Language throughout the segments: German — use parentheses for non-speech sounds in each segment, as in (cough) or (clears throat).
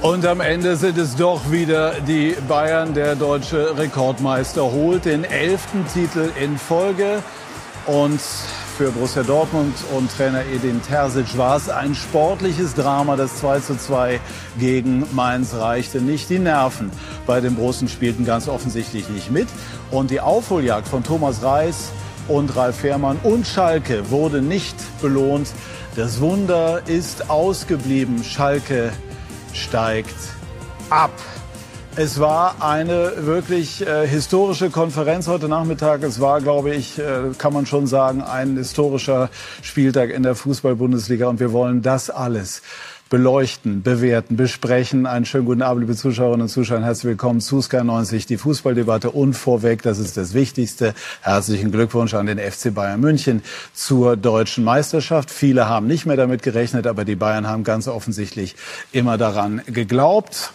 Und am Ende sind es doch wieder die Bayern. Der deutsche Rekordmeister holt den elften Titel in Folge. Und für Borussia Dortmund und Trainer Edin Terzic war es ein sportliches Drama. Das 2 zu 2 gegen Mainz reichte nicht. Die Nerven bei den Borussen spielten ganz offensichtlich nicht mit. Und die Aufholjagd von Thomas Reis und Ralf Fährmann und Schalke wurde nicht belohnt. Das Wunder ist ausgeblieben. Schalke steigt ab. Es war eine wirklich äh, historische Konferenz heute Nachmittag. Es war, glaube ich, äh, kann man schon sagen, ein historischer Spieltag in der Fußball-Bundesliga. Und wir wollen das alles beleuchten, bewerten, besprechen. Einen schönen guten Abend, liebe Zuschauerinnen und Zuschauer. Herzlich willkommen zu Sky 90, die Fußballdebatte. Und vorweg, das ist das Wichtigste, herzlichen Glückwunsch an den FC Bayern München zur deutschen Meisterschaft. Viele haben nicht mehr damit gerechnet, aber die Bayern haben ganz offensichtlich immer daran geglaubt.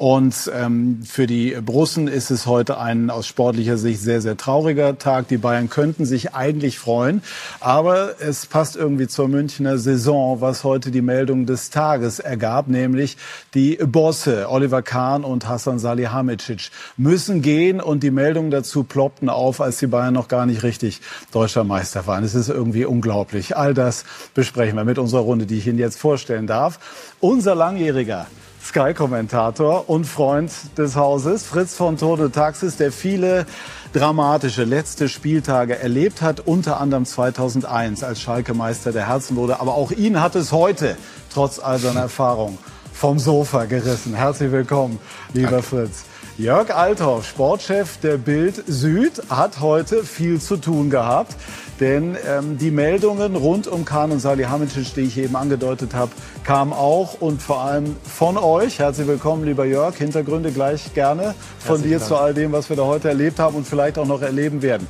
Und ähm, für die Brussen ist es heute ein aus sportlicher Sicht sehr, sehr trauriger Tag. Die Bayern könnten sich eigentlich freuen, aber es passt irgendwie zur Münchner Saison, was heute die Meldung des Tages ergab, nämlich die Bosse Oliver Kahn und Hassan Salihamidzic müssen gehen und die Meldungen dazu ploppten auf, als die Bayern noch gar nicht richtig deutscher Meister waren. Es ist irgendwie unglaublich. All das besprechen wir mit unserer Runde, die ich Ihnen jetzt vorstellen darf. Unser langjähriger Sky-Kommentator und Freund des Hauses, Fritz von Tone Taxis, der viele dramatische letzte Spieltage erlebt hat, unter anderem 2001 als Schalke Meister der Herzen wurde. Aber auch ihn hat es heute, trotz all seiner Erfahrung, vom Sofa gerissen. Herzlich willkommen, lieber Danke. Fritz. Jörg Althoff, Sportchef der Bild Süd, hat heute viel zu tun gehabt. Denn ähm, die Meldungen rund um Kahn und Salihamidzic, die ich eben angedeutet habe, kamen auch und vor allem von euch. Herzlich willkommen, lieber Jörg. Hintergründe gleich gerne von Herzlichen dir Dank. zu all dem, was wir da heute erlebt haben und vielleicht auch noch erleben werden.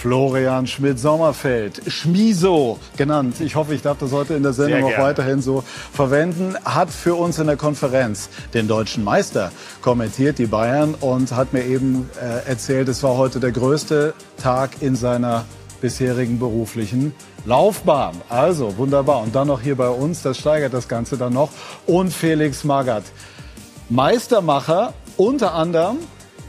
Florian Schmidt-Sommerfeld, Schmiso genannt. Ich hoffe, ich darf das heute in der Sendung auch weiterhin so verwenden. Hat für uns in der Konferenz den deutschen Meister kommentiert, die Bayern, und hat mir eben äh, erzählt, es war heute der größte Tag in seiner bisherigen beruflichen Laufbahn. Also wunderbar. Und dann noch hier bei uns, das steigert das Ganze dann noch. Und Felix Magath, Meistermacher unter anderem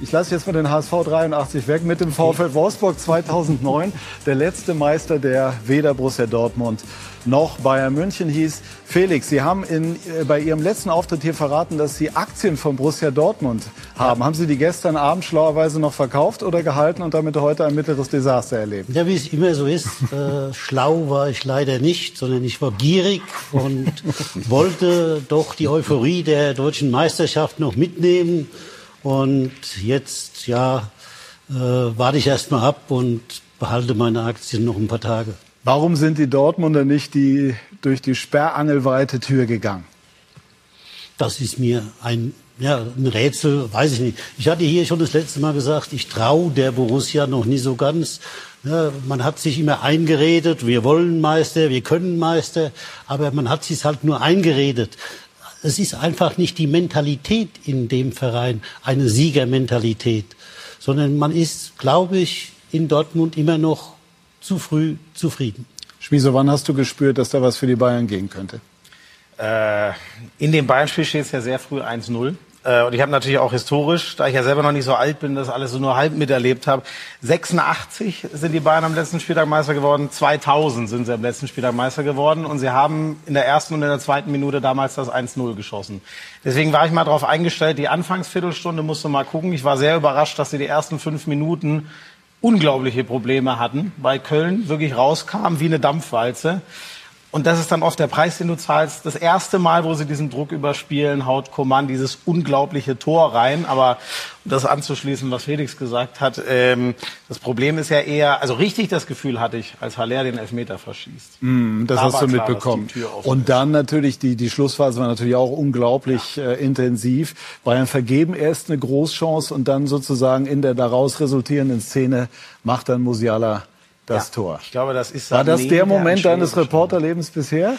ich lasse jetzt mal den HSV 83 weg mit dem VfL Wolfsburg 2009, der letzte Meister, der weder Borussia Dortmund noch Bayern München hieß. Felix, Sie haben in, äh, bei Ihrem letzten Auftritt hier verraten, dass Sie Aktien von Borussia Dortmund haben. Ja. Haben Sie die gestern Abend schlauerweise noch verkauft oder gehalten und damit heute ein mittleres Desaster erlebt? Ja, wie es immer so ist. Äh, schlau war ich leider nicht, sondern ich war gierig und (laughs) wollte doch die Euphorie der deutschen Meisterschaft noch mitnehmen und jetzt, ja, äh, warte ich erst mal ab und behalte meine Aktien noch ein paar Tage. Warum sind die Dortmunder nicht die, durch die sperrangelweite Tür gegangen? Das ist mir ein, ja, ein Rätsel, weiß ich nicht. Ich hatte hier schon das letzte Mal gesagt, ich traue der Borussia noch nie so ganz. Ja, man hat sich immer eingeredet, wir wollen Meister, wir können Meister, aber man hat sich halt nur eingeredet es ist einfach nicht die Mentalität in dem Verein, eine Siegermentalität, sondern man ist, glaube ich, in Dortmund immer noch zu früh zufrieden. Schmieso, wann hast du gespürt, dass da was für die Bayern gehen könnte? Äh, in dem Bayern-Spiel steht es ja sehr früh 1-0. Äh, und ich habe natürlich auch historisch, da ich ja selber noch nicht so alt bin, das alles so nur halb miterlebt habe. 86 sind die Bayern am letzten Spieltag Meister geworden, 2000 sind sie am letzten Spieltag Meister geworden und sie haben in der ersten und in der zweiten Minute damals das 1-0 geschossen. Deswegen war ich mal darauf eingestellt, die Anfangsviertelstunde musste mal gucken. Ich war sehr überrascht, dass sie die ersten fünf Minuten unglaubliche Probleme hatten, weil Köln wirklich rauskam wie eine Dampfwalze. Und das ist dann oft der Preis, den du zahlst. Das erste Mal, wo sie diesen Druck überspielen, haut Coman dieses unglaubliche Tor rein. Aber um das anzuschließen, was Felix gesagt hat, ähm, das Problem ist ja eher, also richtig das Gefühl hatte ich, als Haller den Elfmeter verschießt. Mm, das Da hast du klar, mitbekommen. Und ist. dann natürlich, die, die Schlussphase war natürlich auch unglaublich äh, intensiv. Bayern vergeben erst eine Großchance und dann sozusagen in der daraus resultierenden Szene macht dann Musiala das Ja, Tor. Ich glaube, das ist War das der Moment deines Entschuldigung. Reporterlebens bisher?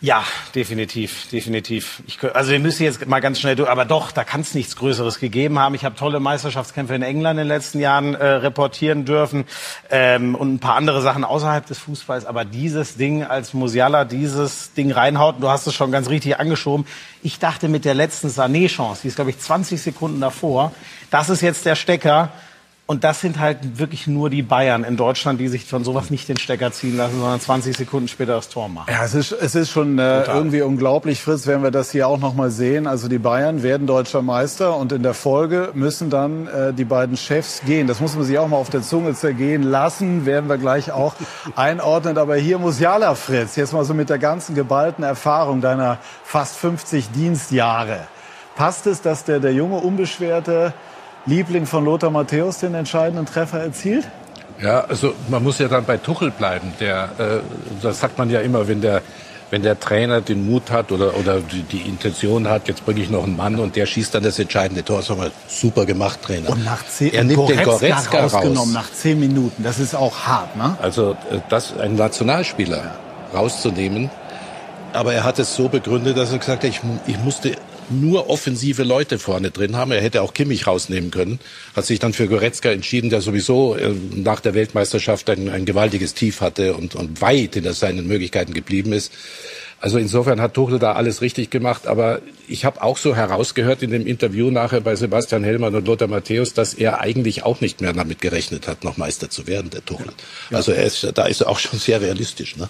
Ja, definitiv, definitiv. Ich, also wir müssen jetzt mal ganz schnell durch, aber doch, da kann es nichts Größeres gegeben haben. Ich habe tolle Meisterschaftskämpfe in England in den letzten Jahren äh, reportieren dürfen ähm, und ein paar andere Sachen außerhalb des Fußballs. Aber dieses Ding, als Musiala dieses Ding reinhaut, du hast es schon ganz richtig angeschoben. Ich dachte mit der letzten Sané-Chance, die ist glaube ich 20 Sekunden davor, das ist jetzt der Stecker. Und das sind halt wirklich nur die Bayern in Deutschland, die sich von sowas nicht den Stecker ziehen lassen, sondern 20 Sekunden später das Tor machen. Ja, es ist, es ist schon äh, irgendwie unglaublich, Fritz, wenn wir das hier auch noch mal sehen. Also die Bayern werden deutscher Meister und in der Folge müssen dann äh, die beiden Chefs gehen. Das muss man sich auch mal auf der Zunge zergehen lassen, werden wir gleich auch (laughs) einordnen. Aber hier Musiala, Fritz, jetzt mal so mit der ganzen geballten Erfahrung deiner fast 50 Dienstjahre. Passt es, dass der, der junge, unbeschwerte Liebling von Lothar Matthäus den entscheidenden Treffer erzielt? Ja, also man muss ja dann bei Tuchel bleiben. Der, äh, das sagt man ja immer, wenn der, wenn der Trainer den Mut hat oder, oder die, die Intention hat, jetzt bringe ich noch einen Mann und der schießt dann das entscheidende Tor. Sag mal, super gemacht, Trainer. Und nach zehn, er nimmt den Goretzka Goretzka rausgenommen raus. nach zehn Minuten. Das ist auch hart, ne? Also äh, das einen Nationalspieler rauszunehmen. Aber er hat es so begründet, dass er gesagt hat, ich, ich musste nur offensive Leute vorne drin haben. Er hätte auch Kimmich rausnehmen können. Hat sich dann für Goretzka entschieden, der sowieso äh, nach der Weltmeisterschaft ein, ein gewaltiges Tief hatte und, und weit hinter seinen Möglichkeiten geblieben ist. Also insofern hat Tuchel da alles richtig gemacht. Aber ich habe auch so herausgehört in dem Interview nachher bei Sebastian Hellmann und Lothar Matthäus, dass er eigentlich auch nicht mehr damit gerechnet hat, noch Meister zu werden, der Tuchel. Also er ist, da ist er auch schon sehr realistisch. Ne?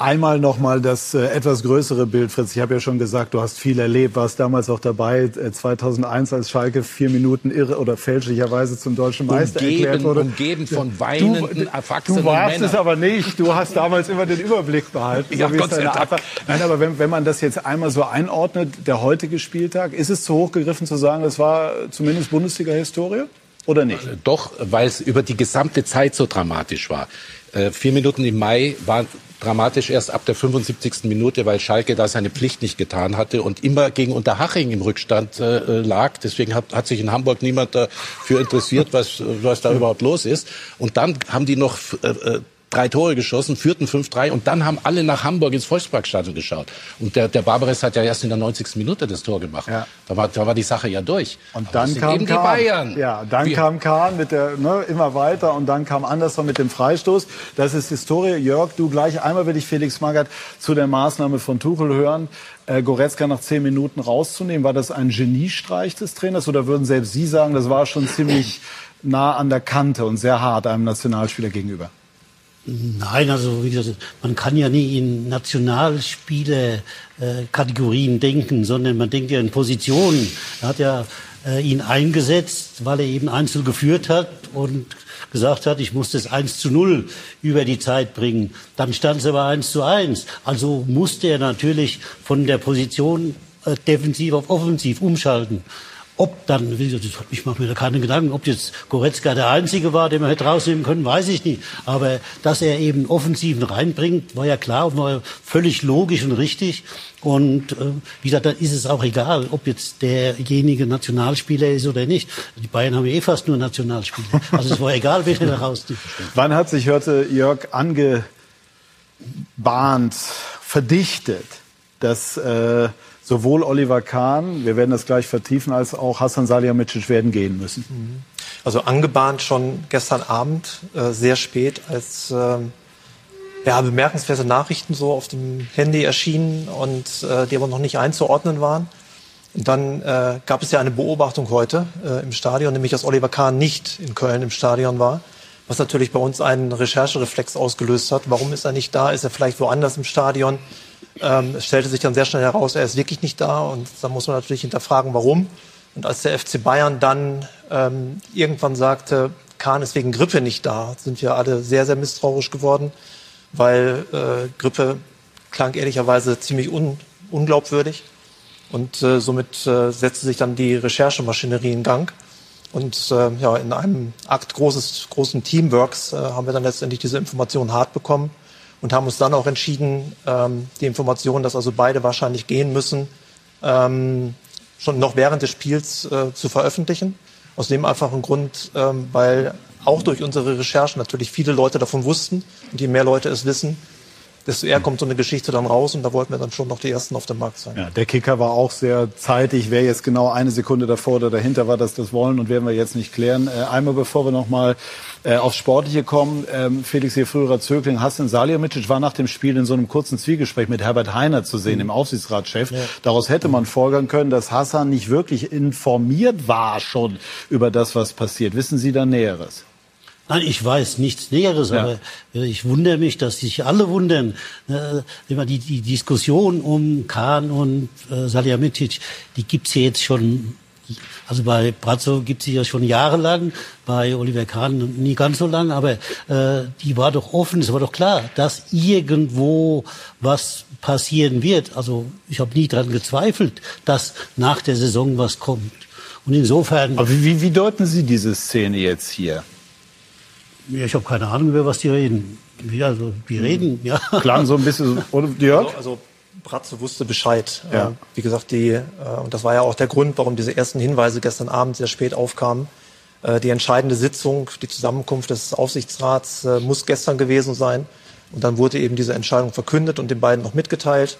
Einmal noch mal das äh, etwas größere Bild, Fritz. Ich habe ja schon gesagt, du hast viel erlebt, warst damals auch dabei, äh, 2001, als Schalke vier Minuten irre oder fälschlicherweise zum deutschen Meister Umgeben- erklärt wurde. umgeben von weinenden, erwachsenen Du warst Männern. es aber nicht. Du hast damals immer den Überblick behalten. Ja, es Gott sei Dank. Nein, aber wenn, wenn man das jetzt einmal so einordnet, der heutige Spieltag, ist es zu hoch gegriffen zu sagen, das war zumindest Bundesliga-Historie oder nicht? Doch, weil es über die gesamte Zeit so dramatisch war. Äh, vier Minuten im Mai waren dramatisch erst ab der 75. Minute, weil Schalke da seine Pflicht nicht getan hatte und immer gegen Unterhaching im Rückstand äh, lag. Deswegen hat, hat sich in Hamburg niemand dafür interessiert, was, was da überhaupt los ist. Und dann haben die noch äh, äh, drei Tore geschossen, führten 5-3 und dann haben alle nach Hamburg ins Volksparkstadion geschaut. Und der, der Barbares hat ja erst in der 90. Minute das Tor gemacht. Ja. Da, war, da war die Sache ja durch. Und Aber dann kam eben die Kahn. Bayern. Ja, dann Wir- kam Kahn mit der ne, immer weiter und dann kam Andersson mit dem Freistoß. Das ist Historie. Jörg, du gleich einmal will ich Felix Magath zu der Maßnahme von Tuchel hören, äh, Goretzka nach zehn Minuten rauszunehmen. War das ein Geniestreich des Trainers oder würden selbst Sie sagen, das war schon ziemlich nah an der Kante und sehr hart einem Nationalspieler gegenüber? Nein, also wie gesagt, man kann ja nie in Nationalspieler-Kategorien denken, sondern man denkt ja in Positionen. Er hat ja äh, ihn eingesetzt, weil er eben Einzel geführt hat und gesagt hat, ich muss das 1 zu 0 über die Zeit bringen. Dann stand es aber 1 zu 1. Also musste er natürlich von der Position äh, defensiv auf offensiv umschalten. Ob dann, ich mache mir da keine Gedanken, ob jetzt Goretzka der Einzige war, den man hätte rausnehmen können, weiß ich nicht. Aber dass er eben Offensiven reinbringt, war ja klar und war völlig logisch und richtig. Und äh, wie gesagt, dann ist es auch egal, ob jetzt derjenige Nationalspieler ist oder nicht. Die Bayern haben ja eh fast nur Nationalspieler. Also es war egal, wen er da rausnimmt. Wann hat sich heute Jörg angebahnt, verdichtet, dass äh, sowohl Oliver Kahn, wir werden das gleich vertiefen, als auch Hassan Salihamidzic werden gehen müssen? Also angebahnt schon gestern Abend, äh, sehr spät, als ähm, ja, bemerkenswerte Nachrichten so auf dem Handy erschienen und äh, die aber noch nicht einzuordnen waren. Und dann äh, gab es ja eine Beobachtung heute äh, im Stadion, nämlich dass Oliver Kahn nicht in Köln im Stadion war, was natürlich bei uns einen Recherchereflex ausgelöst hat. Warum ist er nicht da? Ist er vielleicht woanders im Stadion? Ähm, es stellte sich dann sehr schnell heraus, er ist wirklich nicht da und da muss man natürlich hinterfragen, warum. Und als der FC Bayern dann ähm, irgendwann sagte, Kahn ist wegen Grippe nicht da, sind wir alle sehr, sehr misstrauisch geworden, weil äh, Grippe klang ehrlicherweise ziemlich un unglaubwürdig. Und äh, somit äh, setzte sich dann die Recherchemaschinerie in Gang. Und äh, ja, in einem Akt großes, großen Teamworks äh, haben wir dann letztendlich diese Informationen hart bekommen und haben uns dann auch entschieden, ähm, die Information, dass also beide wahrscheinlich gehen müssen, ähm, schon noch während des Spiels äh, zu veröffentlichen. Aus dem einfachen Grund, ähm, weil auch durch unsere Recherchen natürlich viele Leute davon wussten. Und je mehr Leute es wissen, desto eher kommt so eine Geschichte dann raus und da wollten wir dann schon noch die Ersten auf dem Markt sein. Ja, der Kicker war auch sehr zeitig. Wer jetzt genau eine Sekunde davor oder dahinter war, dass das wollen und werden wir jetzt nicht klären. Äh, einmal bevor wir noch mal äh, aufs Sportliche kommen, ähm, Felix hier früherer Zögling, Hassan Salihamidzic war nach dem Spiel in so einem kurzen Zwiegespräch mit Herbert Heiner zu sehen, mhm. dem Aufsichtsratschef. Ja. Daraus hätte man folgern können, dass Hassan nicht wirklich informiert war schon über das, was passiert. Wissen Sie da Näheres? Nein, ich weiß nichts Näheres, ja. aber ich wundere mich, dass sich alle wundern. Äh, die, die Diskussion um Kahn und äh, Salihamidzic, die gibt's ja jetzt schon also bei Brazzo gibt sie ja schon jahrelang, bei Oliver Kahn nie ganz so lang, aber äh, die war doch offen, es war doch klar, dass irgendwo was passieren wird. Also ich habe nie daran gezweifelt, dass nach der Saison was kommt. Und insofern. Aber wie, wie deuten Sie diese Szene jetzt hier? Ja, ich habe keine Ahnung, über was die reden. Ja, also, die reden, ja. Klang so ein bisschen, oder, Jörg? Also, also Bratze wusste Bescheid. Ja. Äh, wie gesagt, die, äh, und das war ja auch der Grund, warum diese ersten Hinweise gestern Abend sehr spät aufkamen. Äh, die entscheidende Sitzung, die Zusammenkunft des Aufsichtsrats äh, muss gestern gewesen sein. Und dann wurde eben diese Entscheidung verkündet und den beiden noch mitgeteilt.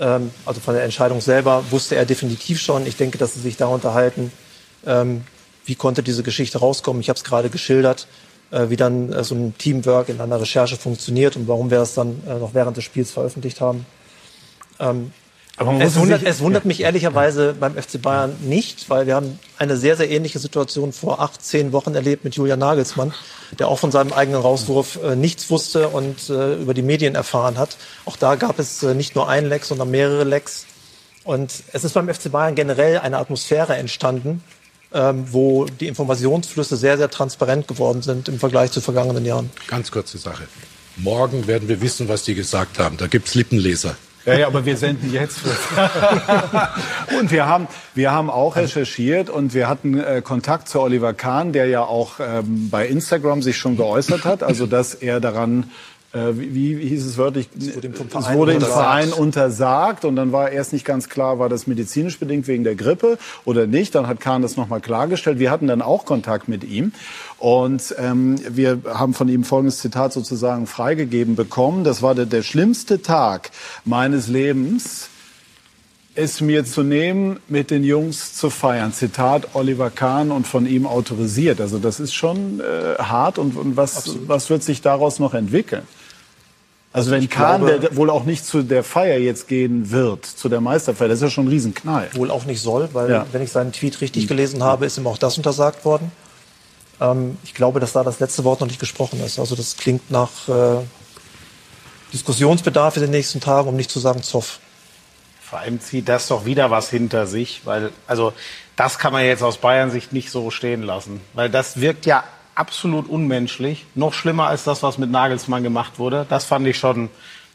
Ähm, also von der Entscheidung selber wusste er definitiv schon. Ich denke, dass sie sich da unterhalten. Ähm, wie konnte diese Geschichte rauskommen? Ich habe es gerade geschildert wie dann äh, so ein Teamwork in einer Recherche funktioniert und warum wir das dann äh, noch während des Spiels veröffentlicht haben. Ähm, es wundert, es wundert, mich ehrlicherweise beim FC Bayern nicht, weil wir haben eine sehr, sehr ähnliche Situation vor acht, zehn Wochen erlebt mit Julian Nagelsmann, der auch von seinem eigenen Rauswurf äh, nichts wusste und äh, über die Medien erfahren hat. Auch da gab es äh, nicht nur ein Leck, sondern mehrere Lecks. Und es ist beim FC Bayern generell eine Atmosphäre entstanden, ähm, wo die Informationsflüsse sehr, sehr transparent geworden sind im Vergleich zu vergangenen Jahren. Ganz kurze Sache. Morgen werden wir wissen, was die gesagt haben. Da gibt es Lippenleser. Ja, ja, aber wir senden jetzt. (laughs) und wir haben, wir haben auch recherchiert und wir hatten äh, Kontakt zu Oliver Kahn, der ja auch ähm, bei Instagram sich schon geäußert hat, also dass er daran äh, wie, wie hieß es wörtlich? Es wurde, es wurde im Verein untersagt und dann war erst nicht ganz klar, war das medizinisch bedingt wegen der Grippe oder nicht. Dann hat Kahn das nochmal klargestellt. Wir hatten dann auch Kontakt mit ihm und ähm, wir haben von ihm folgendes Zitat sozusagen freigegeben bekommen. Das war der, der schlimmste Tag meines Lebens es mir zu nehmen, mit den Jungs zu feiern. Zitat Oliver Kahn und von ihm autorisiert. Also das ist schon äh, hart und, und was, was wird sich daraus noch entwickeln? Also, wenn Kahn, glaube, der wohl auch nicht zu der Feier jetzt gehen wird, zu der Meisterfeier, das ist ja schon ein Riesenknall. Wohl auch nicht soll, weil ja. wenn ich seinen Tweet richtig gelesen habe, ist ihm auch das untersagt worden. Ähm, ich glaube, dass da das letzte Wort noch nicht gesprochen ist. Also das klingt nach äh, Diskussionsbedarf in den nächsten Tagen, um nicht zu sagen Zoff. Vor allem zieht das doch wieder was hinter sich, weil, also, das kann man jetzt aus Bayern Sicht nicht so stehen lassen. Weil das wirkt ja absolut unmenschlich. Noch schlimmer als das, was mit Nagelsmann gemacht wurde. Das fand ich schon,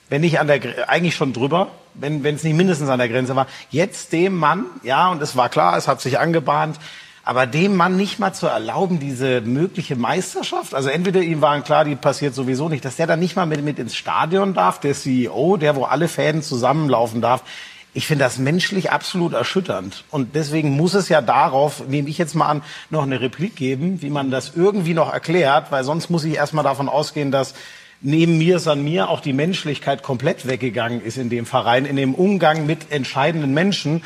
wenn nicht an der, eigentlich schon drüber, wenn wenn es nicht mindestens an der Grenze war. Jetzt dem Mann, ja, und es war klar, es hat sich angebahnt, aber dem Mann nicht mal zu erlauben, diese mögliche Meisterschaft, also entweder ihm waren klar, die passiert sowieso nicht, dass der dann nicht mal mit, mit ins Stadion darf, der CEO, der wo alle Fäden zusammenlaufen darf, ich finde das menschlich absolut erschütternd. Und deswegen muss es ja darauf, nehme ich jetzt mal an, noch eine Replik geben, wie man das irgendwie noch erklärt, weil sonst muss ich erstmal davon ausgehen, dass neben mir, an mir auch die Menschlichkeit komplett weggegangen ist in dem Verein, in dem Umgang mit entscheidenden Menschen.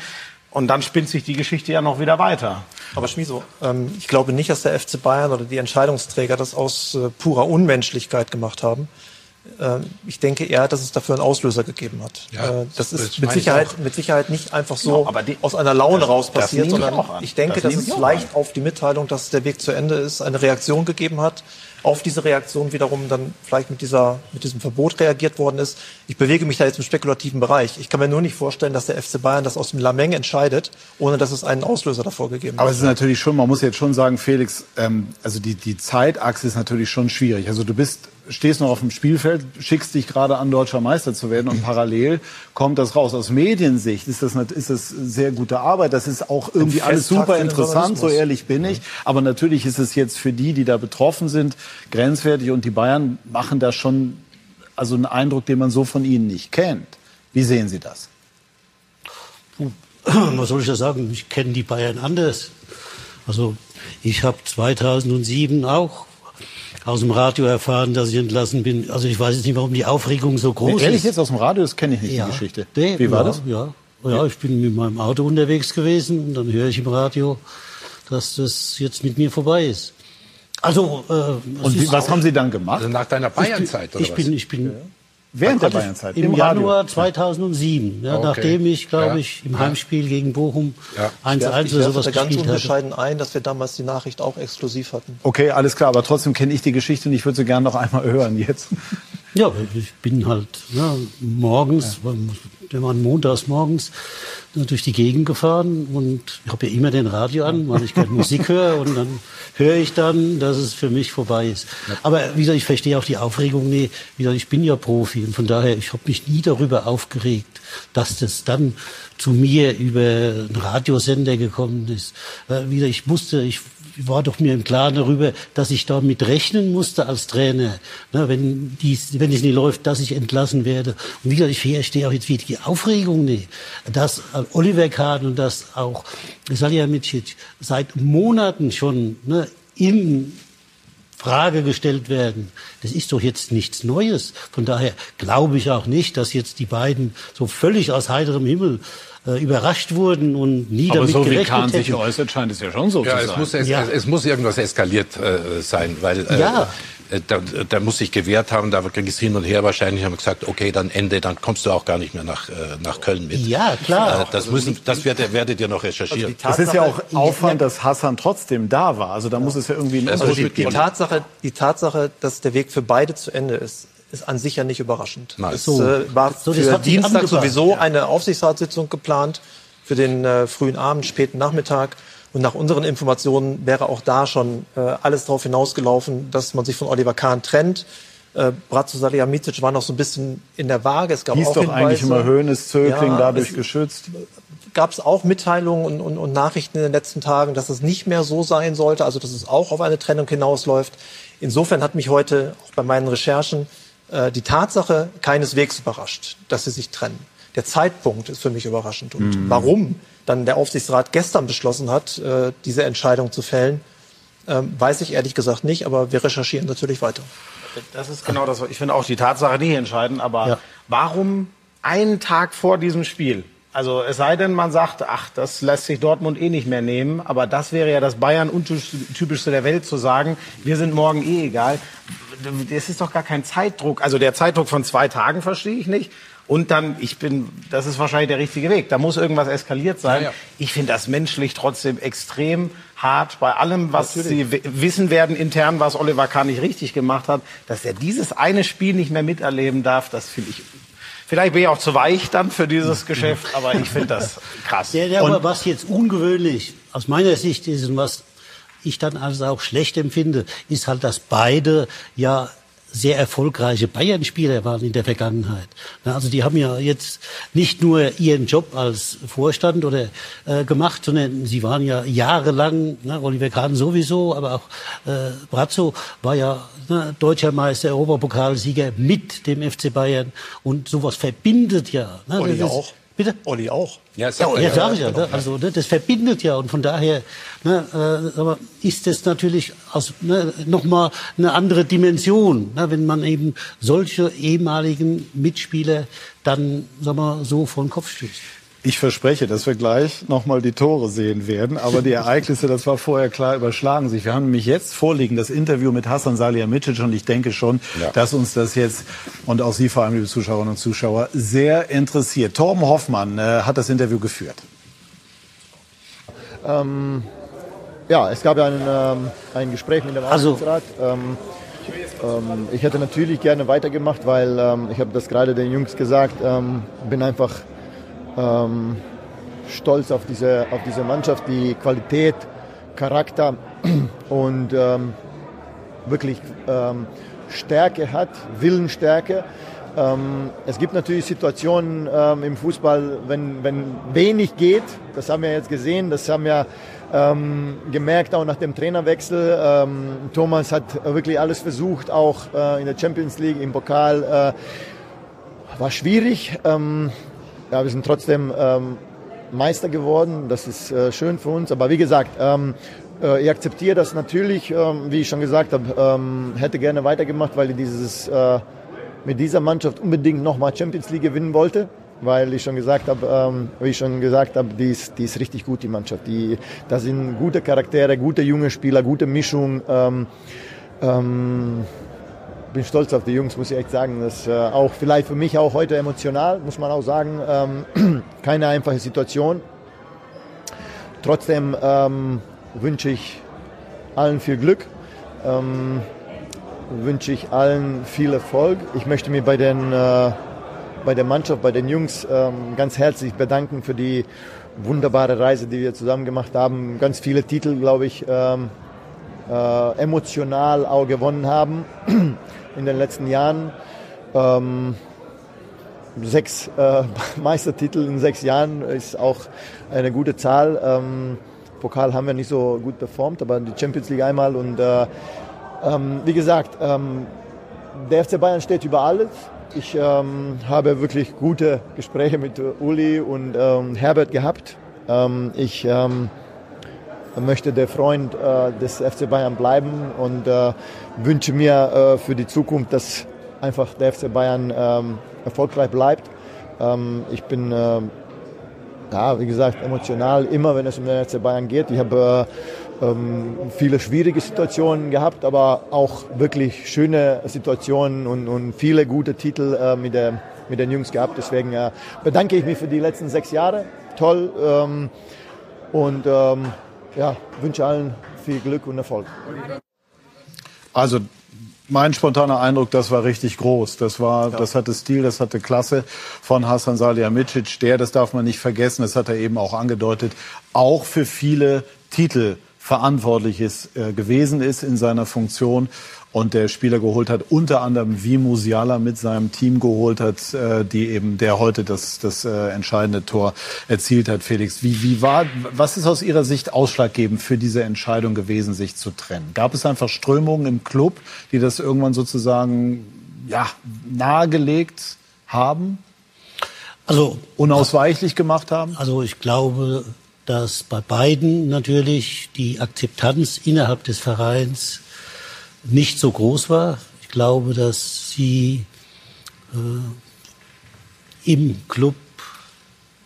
Und dann spinnt sich die Geschichte ja noch wieder weiter. Aber Schmiso, ähm, ich glaube nicht, dass der FC Bayern oder die Entscheidungsträger das aus äh, purer Unmenschlichkeit gemacht haben. Äh, ich denke eher, dass es dafür einen Auslöser gegeben hat. Ja, äh, das, das ist mit Sicherheit, mit Sicherheit nicht einfach so ja, die, aus einer Laune das, raus passiert, sondern ich denke, das dass es vielleicht auf die Mitteilung, dass der Weg zu Ende ist, eine Reaktion gegeben hat. auf diese Reaktion wiederum dann vielleicht mit, dieser, mit diesem Verbot reagiert worden ist. Ich bewege mich da jetzt im spekulativen Bereich. Ich kann mir nur nicht vorstellen, dass der FC Bayern das aus dem Lameng entscheidet, ohne dass es einen Auslöser davor gegeben hat. Aber es ist natürlich schon, man muss jetzt schon sagen, Felix, ähm, also die, die Zeitachse ist natürlich schon schwierig. Also du bist stehst noch auf dem Spielfeld, schickst dich gerade an, deutscher Meister zu werden und parallel kommt das raus. Aus Mediensicht ist das, ist das sehr gute Arbeit. Das ist auch irgendwie alles super interessant, so ehrlich bin ich. Aber natürlich ist es jetzt für die, die da betroffen sind, grenzwertig und die Bayern machen da schon also einen Eindruck, den man so von ihnen nicht kennt. Wie sehen Sie das? (clears throat) Was soll ich da sagen? Ich kenne die Bayern anders. Also ich habe 2007 auch aus dem Radio erfahren, dass ich entlassen bin. Also ich weiß jetzt nicht, warum die Aufregung so groß nee, ehrlich ist. jetzt aus dem Radio, das kenne ich nicht, ja. die Geschichte. Nee, Wie war ja, das? Ja. ja, ich bin mit meinem Auto unterwegs gewesen und dann höre ich im Radio, dass das jetzt mit mir vorbei ist. Also, äh, Und wie, was haben Sie dann gemacht? Also nach deiner Bayernzeit, oder ich was? bin, ich bin Während der Bayernzeit? Im, Radio? Januar 2007, ja, Okay. nachdem ich, glaube Ja. ich, im Heimspiel gegen Bochum Ja. 1-1 ich oder sowas da ganz gespielt hatte. unbescheiden ein, dass wir damals die Nachricht auch exklusiv hatten. Okay, alles klar, aber trotzdem kenne ich die Geschichte und ich würde sie gerne noch einmal hören jetzt. Ja, ich bin halt ja, morgens, wir waren montags morgens durch die Gegend gefahren und ich habe ja immer den Radio an, weil ich gerne Musik (laughs) höre und dann höre ich dann, dass es für mich vorbei ist. Aber wie gesagt, ich verstehe auch die Aufregung nie. Wie gesagt, ich bin ja Profi und von daher, ich habe mich nie darüber aufgeregt, dass das dann zu mir über einen Radiosender gekommen ist. Äh, Wie gesagt, ich musste, ich war doch mir im Klaren darüber, dass ich damit rechnen musste als Trainer, ne, wenn dies, wenn es nicht läuft, dass ich entlassen werde. Und wie gesagt, ich verstehe auch jetzt wieder die Aufregung nicht, dass Oliver Kahn und dass auch Salihamidzic seit Monaten schon ne, in Frage gestellt werden. Das ist doch jetzt nichts Neues. Von daher glaube ich auch nicht, dass jetzt die beiden so völlig aus heiterem Himmel äh, überrascht wurden und nie Aber damit so wie gerechnet Kahn sich äußert, scheint es ja schon so Ja, zu es sein. muss, es, Ja. es, es muss irgendwas eskaliert äh, sein, weil äh, Ja. äh, da, da muss sich gewehrt haben, da ging es hin und her. Wahrscheinlich haben wir gesagt, okay, dann Ende, dann kommst du auch gar nicht mehr nach, äh, nach Köln mit. Ja, klar. Äh, das müssen, das werdet, werdet ihr noch recherchieren. Also Es ist ja auch Auffallend, dass Hassan trotzdem da war. Also da muss es ja irgendwie einen Also Also Unterschied die, die, geben. Tatsache, die Tatsache, dass der Weg für beide zu Ende ist, ist an sich ja nicht überraschend. Nein. Es So. äh, war So, für Dienstag sowieso ja. eine Aufsichtsratssitzung geplant für den äh, frühen Abend, späten Nachmittag. Und nach unseren Informationen wäre auch da schon äh, alles darauf hinausgelaufen, dass man sich von Oliver Kahn trennt. Äh, Bratzo Salihamidzic war noch so ein bisschen in der Waage. Es gab Hieß auch doch eigentlich Hinweise. immer Höhnes, Zögling Ja, dadurch es- geschützt. gab es auch Mitteilungen und, und, und Nachrichten in den letzten Tagen, dass es nicht mehr so sein sollte, also dass es auch auf eine Trennung hinausläuft. Insofern hat mich heute auch bei meinen Recherchen äh, die Tatsache keineswegs überrascht, dass sie sich trennen. Der Zeitpunkt ist für mich überraschend. Und warum dann der Aufsichtsrat gestern beschlossen hat, äh, diese Entscheidung zu fällen, ähm, weiß ich ehrlich gesagt nicht, aber wir recherchieren natürlich weiter. Das ist genau das. Ich finde auch die Tatsache nicht entscheidend, aber Ja. warum einen Tag vor diesem Spiel? Also es sei denn, man sagt, ach, das lässt sich Dortmund eh nicht mehr nehmen, aber das wäre ja das Bayern untypischste der Welt zu sagen, wir sind morgen eh egal. Das ist doch gar kein Zeitdruck. Also der Zeitdruck von zwei Tagen verstehe ich nicht. Und dann, ich bin, das ist wahrscheinlich der richtige Weg. Da muss irgendwas eskaliert sein. Ja, ja. Ich finde das menschlich trotzdem extrem hart bei allem, was Sie w- wissen werden intern, was Oliver Kahn nicht richtig gemacht hat, dass er dieses eine Spiel nicht mehr miterleben darf. Das finde ich. Vielleicht bin ich auch zu weich dann für dieses Geschäft, aber ich finde das krass. Ja, ja, aber was jetzt ungewöhnlich aus meiner Sicht ist und was ich dann also auch schlecht empfinde, ist halt, dass beide ja sehr erfolgreiche Bayern-Spieler waren in der Vergangenheit. Also die haben ja jetzt nicht nur ihren Job als Vorstand oder äh, gemacht, sondern sie waren ja jahrelang, ne, Oliver Kahn sowieso, aber auch äh, Brazzo war ja ne, deutscher Meister, Europapokalsieger mit dem FC Bayern und sowas verbindet ja. Ne, Olli das ist- auch. Bitte? Olli auch. Ja, Ja, ja, mal, sag ich ja. Ne? Also ne, das verbindet ja und von daher ne, äh, aber ist es natürlich aus ne, nochmal eine andere Dimension, ne, wenn man eben solche ehemaligen Mitspieler dann sag mal, so vor den Kopf stößt. Ich verspreche, dass wir gleich nochmal die Tore sehen werden. Aber die Ereignisse, das war vorher klar, überschlagen sich. Wir haben nämlich jetzt vorliegen das Interview mit Hassan Salihamidzic und ich denke schon, Ja. dass uns das jetzt und auch Sie vor allem, liebe Zuschauerinnen und Zuschauer, sehr interessiert. Torben Hoffmann äh, hat das Interview geführt. Ja, es gab ja ein, ähm, ein Gespräch mit dem Also- Aufsichtsrat. Ähm, ähm, ich hätte natürlich gerne weitergemacht, weil ähm, ich habe das gerade den Jungs gesagt, ähm, bin einfach ähm, stolz auf diese, auf diese Mannschaft, die Qualität, Charakter (clears throat) und ähm, wirklich ähm, Stärke hat, Willenstärke. Ähm, es gibt natürlich Situationen ähm, im Fußball, wenn, wenn wenig geht. Das haben wir jetzt gesehen. Das haben wir ähm, gemerkt auch nach dem Trainerwechsel. Ähm, Thomas hat wirklich alles versucht, auch äh, in der Champions League, im Pokal. Äh, war schwierig. Ja, wir sind trotzdem ähm, Meister geworden. Das ist äh, schön für uns. Aber wie gesagt, ähm, äh, ich akzeptiere das natürlich, ähm, wie ich schon gesagt habe, ähm, hätte gerne weitergemacht, weil ich dieses, äh, mit dieser Mannschaft unbedingt nochmal Champions League gewinnen wollte. Weil ich schon gesagt habe, ähm, wie ich schon gesagt habe, die ist, die ist richtig gut, die Mannschaft. Die, da sind gute Charaktere, gute junge Spieler, gute Mischung. Ähm, ähm, bin stolz auf die Jungs, muss ich echt sagen. Das äh, auch vielleicht für mich auch heute emotional, muss man auch sagen. Ähm, (clears throat) keine einfache Situation. Trotzdem ähm, wünsche ich allen viel Glück, ähm, wünsche ich allen viel Erfolg. Ich möchte mich bei, den, äh, bei der Mannschaft, bei den Jungs ähm, ganz herzlich bedanken für die wunderbare Reise, die wir zusammen gemacht haben. Ganz viele Titel, glaube ich, ähm, äh, emotional auch gewonnen haben (clears throat) in den letzten Jahren. Ähm, sechs äh, (laughs) Meistertitel in sechs Jahren ist auch eine gute Zahl. Ähm, Pokal haben wir nicht so gut performt, aber die Champions League einmal. Und äh, ähm, wie gesagt, ähm, der FC Bayern steht über alles. Ich ähm, habe wirklich gute Gespräche mit Uli und ähm, Herbert gehabt. Ähm, ich möchte der Freund äh, des FC Bayern bleiben und äh, wünsche mir äh, für die Zukunft, dass einfach der FC Bayern erfolgreich bleibt. ich bin ja, wie gesagt, emotional immer, wenn es um den FC Bayern geht. Ich habe äh, ähm, viele schwierige Situationen gehabt, aber auch wirklich schöne Situationen und, und viele gute Titel äh, mit, der, mit den Jungs gehabt. Deswegen äh, bedanke ich mich für die letzten sechs Jahre. Toll. Ähm, und ähm, ja, wünsche allen viel Glück und Erfolg. Also mein spontaner Eindruck, das war richtig groß. Das war, ja. das hatte Stil, das hatte Klasse von Hasan Salihamidzic. Der, das darf man nicht vergessen, das hat er eben auch angedeutet, auch für viele Titel verantwortlich ist, äh, gewesen ist in seiner Funktion und der Spieler geholt hat, unter anderem wie Musiala mit seinem Team geholt hat, äh, die eben der heute das, das äh, entscheidende Tor erzielt hat. Felix, wie, wie war, was ist aus Ihrer Sicht ausschlaggebend für diese Entscheidung gewesen, sich zu trennen? Gab es einfach Strömungen im Club, die das irgendwann sozusagen ja, nahegelegt haben? Also unausweichlich gemacht haben? Also ich glaube, dass bei beiden natürlich die Akzeptanz innerhalb des Vereins nicht so groß war. Ich glaube, dass sie äh, im Club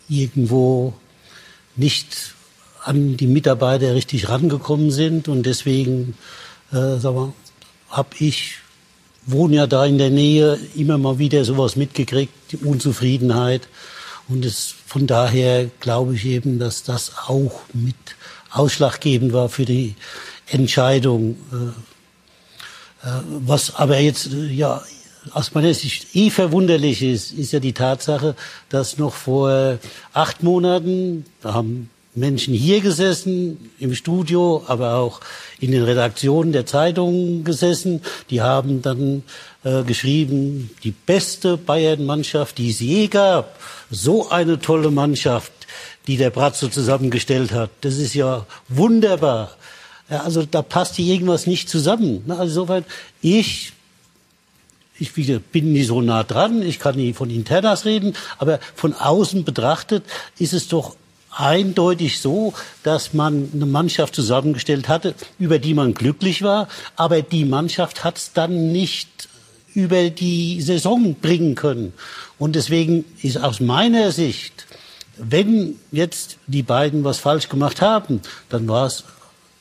irgendwo nicht an die Mitarbeiter richtig rangekommen sind und deswegen äh, habe ich wohne ja da in der Nähe immer mal wieder sowas mitgekriegt, die Unzufriedenheit und es von daher glaube ich eben, dass das auch mit ausschlaggebend war für die Entscheidung. Äh, äh, was aber jetzt, äh, ja, aus meiner Sicht eh verwunderlich ist, ist ja die Tatsache, dass noch vor acht Monaten, da haben Menschen hier gesessen, im Studio, aber auch in den Redaktionen der Zeitungen gesessen. Die haben dann äh, geschrieben, die beste Bayern-Mannschaft, die es je gab. So eine tolle Mannschaft, die der Bratzo zusammengestellt hat. Das ist ja wunderbar. Ja, also da passt hier irgendwas nicht zusammen. Also insofern, ich, ich bin nie so nah dran, ich kann nie von Internas reden, aber von außen betrachtet ist es doch eindeutig so, dass man eine Mannschaft zusammengestellt hatte, über die man glücklich war, aber die Mannschaft hat es dann nicht über die Saison bringen können. Und deswegen ist aus meiner Sicht, wenn jetzt die beiden was falsch gemacht haben, dann war es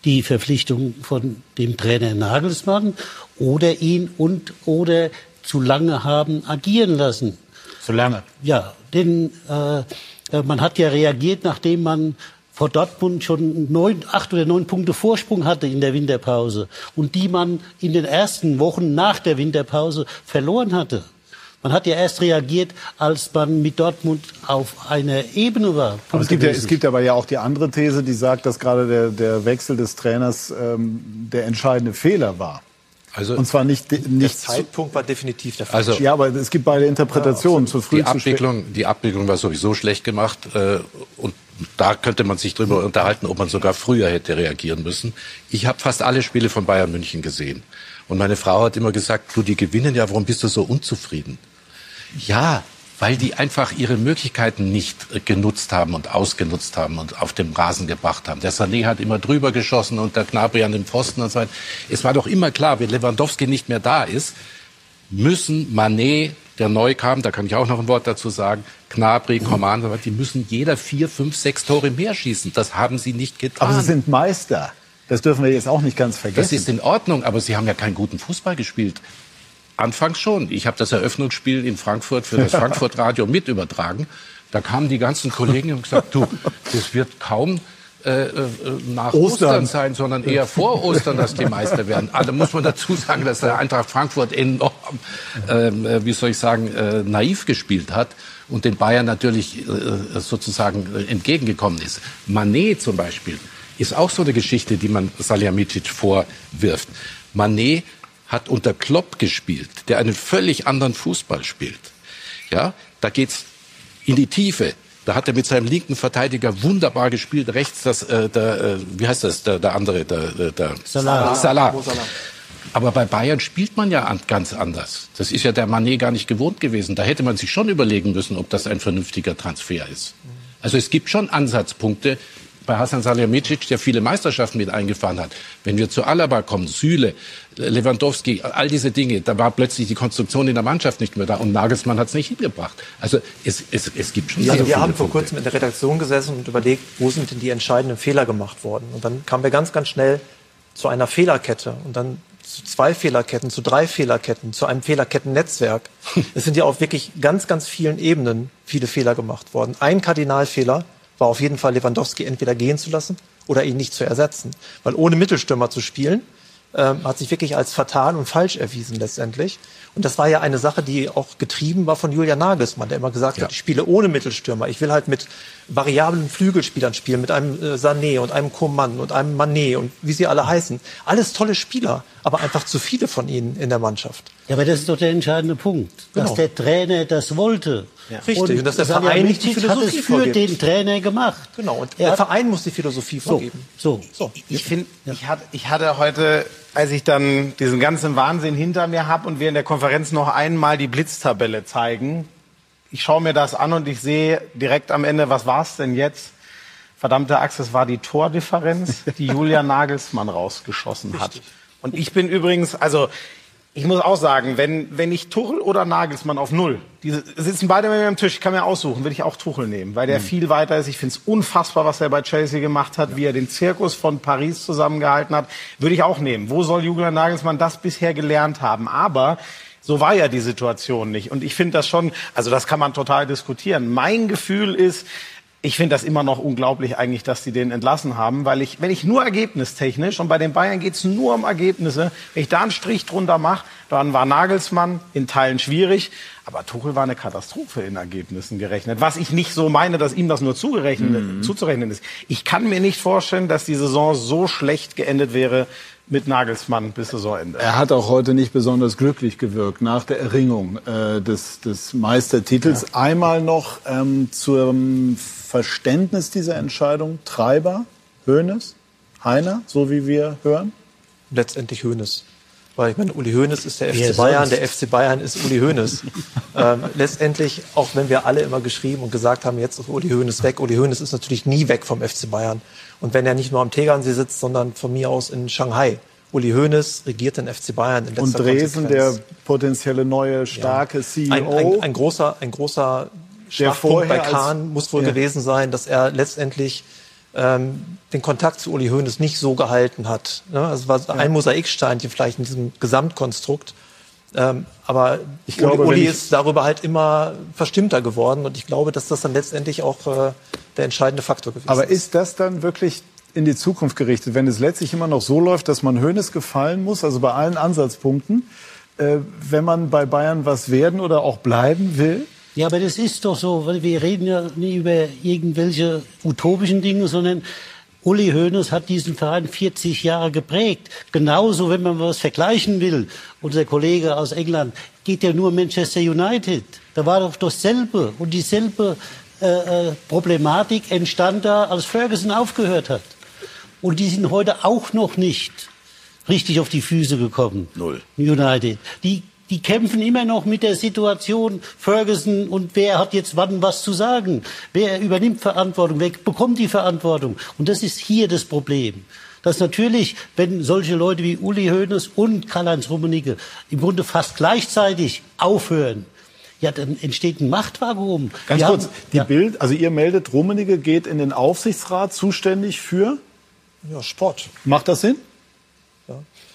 die Verpflichtung von dem Trainer Nagelsmann oder ihn und oder zu lange haben agieren lassen. Zu lange? Ja, denn äh, man hat ja reagiert, nachdem man vor Dortmund schon neun, acht oder neun Punkte Vorsprung hatte in der Winterpause und die man in den ersten Wochen nach der Winterpause verloren hatte. Man hat ja erst reagiert, als man mit Dortmund auf einer Ebene war. Aber es gibt, ja, es gibt aber ja auch die andere These, die sagt, dass gerade der, der Wechsel des Trainers ähm, der entscheidende Fehler war. Also und zwar nicht, nicht der Zeitpunkt war definitiv der falsche. Also, ja, aber es gibt beide Interpretationen. Ja, zu früh, die Abwicklung, die Abwicklung war sowieso schlecht gemacht äh, und da könnte man sich drüber unterhalten, ob man sogar früher hätte reagieren müssen. Ich habe fast alle Spiele von Bayern München gesehen und meine Frau hat immer gesagt, du, die gewinnen ja, warum bist du so unzufrieden? Ja, weil die einfach ihre Möglichkeiten nicht genutzt haben und ausgenutzt haben und auf dem Rasen gebracht haben. Der Sané hat immer drüber geschossen und der Gnabry an den Pfosten und so weiter. Es war doch immer klar, wenn Lewandowski nicht mehr da ist, müssen Manet, der neu kam, da kann ich auch noch ein Wort dazu sagen, Gnabry, Coman, so weiter, die müssen jeder vier, fünf, sechs Tore mehr schießen. Das haben sie nicht getan. Aber sie sind Meister. Das dürfen wir jetzt auch nicht ganz vergessen. Das ist in Ordnung, aber sie haben ja keinen guten Fußball gespielt. Anfangs schon. Ich habe das Eröffnungsspiel in Frankfurt für das (laughs) Frankfurt Radio mit übertragen. Da kamen die ganzen Kollegen und gesagt, du, das wird kaum äh, äh nach Ostern. Ostern. sein, sondern eher vor Ostern, dass die Meister werden. Also muss man dazu sagen, dass der Eintracht Frankfurt enorm, ähm, äh, wie soll ich sagen, äh, naiv gespielt hat und den Bayern natürlich äh, sozusagen äh, entgegengekommen ist. Manet zum Beispiel ist auch so eine Geschichte, die man Salihamidzic vorwirft. Manet hat unter Klopp gespielt, der einen völlig anderen Fußball spielt. Ja, da geht's in die Tiefe. Da hat er mit seinem linken Verteidiger wunderbar gespielt. Rechts das, äh, der, äh, wie heißt das, der, der andere, der, der Salah. Salah. Aber bei Bayern spielt man ja ganz anders. Das ist ja der Manet gar nicht gewohnt gewesen. Da hätte man sich schon überlegen müssen, ob das ein vernünftiger Transfer ist. Also es gibt schon Ansatzpunkte, bei Hasan Salihamidzic, der viele Meisterschaften mit eingefahren hat. Wenn wir zu Alaba kommen, Süle, Lewandowski, all diese Dinge, da war plötzlich die Konstruktion in der Mannschaft nicht mehr da und Nagelsmann hat es nicht hingebracht. Also es, es, es gibt schon ja, Wir haben vor Punkte. kurzem in der Redaktion gesessen und überlegt, wo sind denn die entscheidenden Fehler gemacht worden? Und dann kamen wir ganz, ganz schnell zu einer Fehlerkette und dann zu zwei Fehlerketten, zu drei Fehlerketten, zu einem Fehlerkettennetzwerk. (laughs) Es sind ja auf wirklich ganz, ganz vielen Ebenen viele Fehler gemacht worden. Ein Kardinalfehler war auf jeden Fall Lewandowski entweder gehen zu lassen oder ihn nicht zu ersetzen. Weil ohne Mittelstürmer zu spielen, ähm, hat sich wirklich als fatal und falsch erwiesen letztendlich. Und das war ja eine Sache, die auch getrieben war von Julian Nagelsmann, der immer gesagt ja. hat, ich spiele ohne Mittelstürmer. Ich will halt mit variablen Flügelspielern spielen, mit einem äh, Sané und einem Coman und einem Manet und wie sie alle heißen. Alles tolle Spieler, aber einfach zu viele von ihnen in der Mannschaft. Ja, aber das ist doch der entscheidende Punkt, genau. dass der Trainer das wollte. Ja. Richtig, und, und dass der Verein nicht die Philosophie hat es für vorgibt. den Trainer gemacht. Genau, und der Verein muss die Philosophie vorgeben. So, so. Ich, finde, ja. ich, hatte, ich hatte heute, als ich dann diesen ganzen Wahnsinn hinter mir habe und wir in der Konferenz noch einmal die Blitztabelle zeigen, ich schaue mir das an und ich sehe direkt am Ende, was war es denn jetzt? Verdammte Axt, es war die Tordifferenz, die (laughs) Julia Nagelsmann rausgeschossen hat. Und ich bin übrigens, also ich muss auch sagen, wenn, wenn ich Tuchel oder Nagelsmann auf Null, die sitzen beide bei mir am Tisch, ich kann mir aussuchen, würde ich auch Tuchel nehmen, weil der mhm. viel weiter ist. Ich finde es unfassbar, was er bei Chelsea gemacht hat, ja. wie er den Zirkus von Paris zusammengehalten hat, würde ich auch nehmen. Wo soll Julian Nagelsmann das bisher gelernt haben? Aber so war ja die Situation nicht. Und ich finde das schon, also das kann man total diskutieren. Mein Gefühl ist, ich finde das immer noch unglaublich eigentlich, dass die den entlassen haben, weil ich, wenn ich nur ergebnistechnisch, und bei den Bayern geht es nur um Ergebnisse, wenn ich da einen Strich drunter mache, dann war Nagelsmann in Teilen schwierig, aber Tuchel war eine Katastrophe in Ergebnissen gerechnet. Was ich nicht so meine, dass ihm das nur zugerechnet, mhm. zuzurechnen ist. Ich kann mir nicht vorstellen, dass die Saison so schlecht geendet wäre, mit Nagelsmann bis Saisonende. Er hat auch heute nicht besonders glücklich gewirkt nach der Erringung äh, des, des Meistertitels. Ja. Einmal noch ähm, zum Verständnis dieser Entscheidung. Treiber, Hoeneß, Heiner, so wie wir hören? Letztendlich Hoeneß. Weil ich meine, Uli Hoeneß ist der FC Bayern, der FC Bayern ist Uli Hoeneß. (laughs) ähm, letztendlich, auch wenn wir alle immer geschrieben und gesagt haben, jetzt ist Uli Hoeneß weg. Uli Hoeneß ist natürlich nie weg vom FC Bayern. Und wenn er nicht nur am Tegernsee sitzt, sondern von mir aus in Shanghai. Uli Hoeneß regiert den FC Bayern in letzter Und Dresen, Konsequenz. der potenzielle neue starke ja. CEO. Ein, ein, ein, großer, ein großer Schwachpunkt bei Kahn muss wohl ja. gewesen sein, dass er letztendlich ähm, den Kontakt zu Uli Hoeneß nicht so gehalten hat. Ne? Also war ja. ein Mosaiksteinchen vielleicht in diesem Gesamtkonstrukt. Ähm, aber ich glaube, Uli, Uli ist darüber halt immer verstimmter geworden und ich glaube, dass das dann letztendlich auch äh, der entscheidende Faktor gewesen ist. Aber ist das dann wirklich in die Zukunft gerichtet, wenn es letztlich immer noch so läuft, dass man Hönes gefallen muss, also bei allen Ansatzpunkten, äh, wenn man bei Bayern was werden oder auch bleiben will? Ja, aber das ist doch so, weil wir reden ja nie über irgendwelche utopischen Dinge, sondern Uli Hoeneß hat diesen Verein 40 Jahre geprägt. Genauso, wenn man was vergleichen will. Unser Kollege aus England geht ja nur Manchester United. Da war doch dasselbe und dieselbe äh, äh, Problematik entstand da, als Ferguson aufgehört hat. Und die sind heute auch noch nicht richtig auf die Füße gekommen. Null. United. Die die kämpfen immer noch mit der Situation Ferguson und wer hat jetzt wann was zu sagen? Wer übernimmt Verantwortung? Wer bekommt die Verantwortung? Und das ist hier das Problem. Dass natürlich, wenn solche Leute wie Uli Hoeneß und Karl-Heinz Rummenigge im Grunde fast gleichzeitig aufhören, ja, dann entsteht ein Machtvakuum. Ganz Wir kurz, haben, die ja. Bild, also ihr meldet, Rummenigge geht in den Aufsichtsrat zuständig für ja, Sport. Macht das Sinn?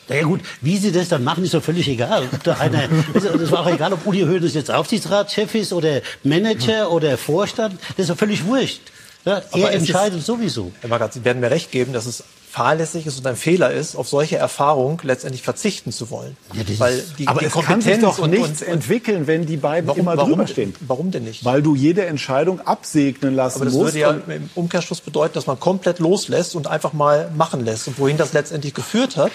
Na ja gut, wie sie das dann machen, ist doch völlig egal. Ob da einer, das war auch egal, ob Uli Hoeneß jetzt Aufsichtsratschef ist oder Manager oder Vorstand. Das ist doch völlig wurscht. Ja, er entscheidet ist, sowieso. Herr Magath, Sie werden mir recht geben, dass es fahrlässig ist und ein Fehler ist, auf solche Erfahrung letztendlich verzichten zu wollen. Ja, Weil die, aber die es Kompetenz kann sich doch nichts und, und, entwickeln, wenn die beiden warum, immer warum, drüber stehen. Warum denn nicht? Weil du jede Entscheidung absegnen lassen aber das musst. würde ja im Umkehrschluss bedeuten, dass man komplett loslässt und einfach mal machen lässt. Und wohin das letztendlich geführt hat,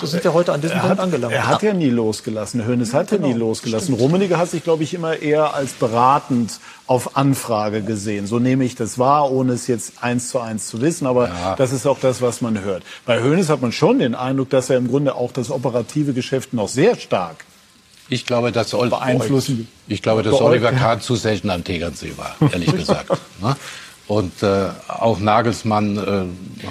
da sind wir heute an diesem er Punkt angelangt. Er hat ja nie losgelassen. Hönes hat ja, genau, nie losgelassen. Rummenigge hat sich, glaube ich, immer eher als beratend auf Anfrage gesehen. So nehme ich das wahr, ohne es jetzt eins zu eins zu wissen. Aber ja. das ist auch das, was man hört. Bei Hönes hat man schon den Eindruck, dass er im Grunde auch das operative Geschäft noch sehr stark ich glaube, dass, beeinflussen. Ich glaube, dass Oliver Kahn zu selten am Tegernsee war, ehrlich (laughs) gesagt. Ne? Und äh, auch Nagelsmann, äh,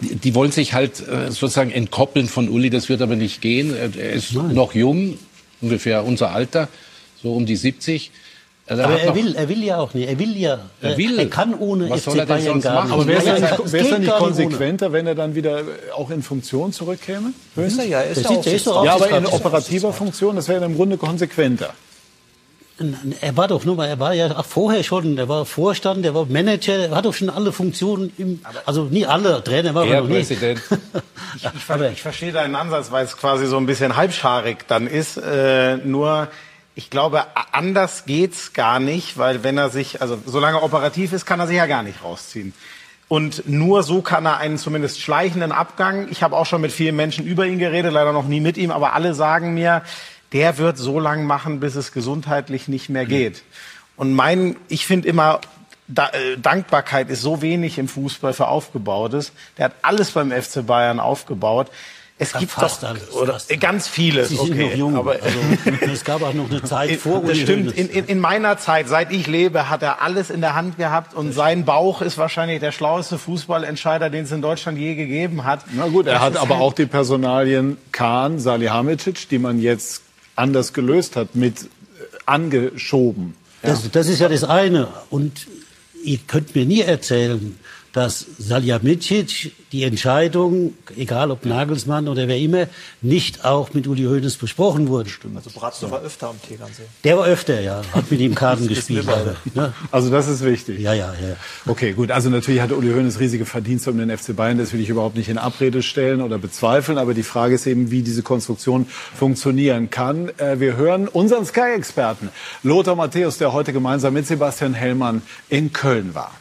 die, wollen sich halt äh, sozusagen entkoppeln von Uli. Das wird aber nicht gehen. Er ist Nein. noch jung, ungefähr unser Alter, so um die 70. Also aber er will, er will ja auch nicht. Er will ja. Er, will. er kann ohne Was FC soll er denn sonst machen? Aber wäre es ja, nicht, nicht konsequenter, wenn er dann wieder auch in Funktion zurückkäme? Ist er ja, ist er ist ja, aber in operativer Funktion, das wäre im Grunde konsequenter. Er war doch nur mal, er war ja auch vorher schon, er war Vorstand, er war Manager, er hat doch schon alle Funktionen, im, also nie alle, Trainer war er noch nie. Präsident. (laughs) ich, ich, ich, verstehe deinen Ansatz, weil es quasi so ein bisschen halbscharig dann ist. Äh, nur, ich glaube, anders geht's gar nicht, weil wenn er sich, also solange er operativ ist, kann er sich ja gar nicht rausziehen. Und nur so kann er einen zumindest schleichenden Abgang. Ich habe auch schon mit vielen Menschen über ihn geredet, leider noch nie mit ihm, aber alle sagen mir, der wird so lang machen, bis es gesundheitlich nicht mehr geht. Und mein, ich finde immer, da, äh, Dankbarkeit ist so wenig im Fußball für Aufgebautes. Der hat alles beim FC Bayern aufgebaut. Es gibt fast doch, alles, oder fast ganz vieles. Sie sind okay, noch jung. Aber, also, (laughs) es gab auch noch eine Zeit vor Das stimmt. In, in, in, meiner Zeit, seit ich lebe, hat er alles in der Hand gehabt und sein Bauch ist wahrscheinlich der schlaueste Fußballentscheider, den es in Deutschland je gegeben hat. Na gut, er das hat aber auch die Personalien Kahn, Salihamidzic, die man jetzt anders gelöst hat, mit äh, angeschoben. Das, das ist ja das eine. Und ihr könnt mir nie erzählen, dass Salihamidzic die Entscheidung, egal ob Nagelsmann oder wer immer, nicht auch mit Uli Hoeneß besprochen wurde. Stimmt. Also Bratzo war öfter am Tegernsee. Der war öfter, ja. Hat mit ihm Karten (laughs) gespielt. Aber, ne? Also das ist wichtig. Ja, ja, ja. Okay, gut. Also natürlich hatte Uli Hoeneß riesige Verdienste um den FC Bayern. Das will ich überhaupt nicht in Abrede stellen oder bezweifeln. Aber die Frage ist eben, wie diese Konstruktion funktionieren kann. Äh, wir hören unseren Sky-Experten Lothar Matthäus, der heute gemeinsam mit Sebastian Hellmann in Köln war.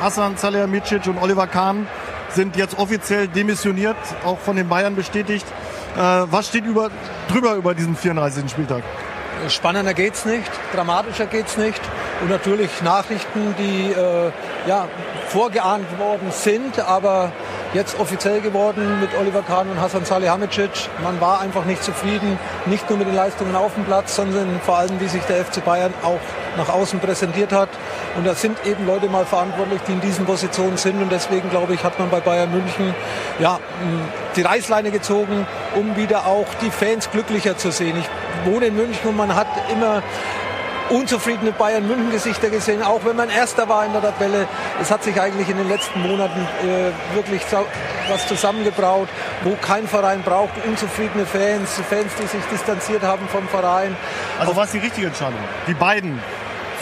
Hassan Salihamidzic und Oliver Kahn sind jetzt offiziell demissioniert, auch von den Bayern bestätigt. Äh, was steht über, drüber über diesen 34. Spieltag? Spannender geht's nicht, dramatischer geht's nicht und natürlich Nachrichten, die äh, ja, vorgeahnt worden sind, aber jetzt offiziell geworden mit Oliver Kahn und Hasan Salihamidzic. Man war einfach nicht zufrieden, nicht nur mit den Leistungen auf dem Platz, sondern vor allem, wie sich der FC Bayern auch nach außen präsentiert hat. Und da sind eben Leute mal verantwortlich, die in diesen Positionen sind. Und deswegen, glaube ich, hat man bei Bayern München ja, die Reißleine gezogen, um wieder auch die Fans glücklicher zu sehen. Ich wohne in München und man hat immer unzufriedene Bayern München Gesichter gesehen, auch wenn man Erster war in der Tabelle. Es hat sich eigentlich in den letzten Monaten äh, wirklich was zusammengebraut, wo kein Verein braucht, unzufriedene Fans, Fans, die sich distanziert haben vom Verein. Also was die richtige Entscheidung? Die beiden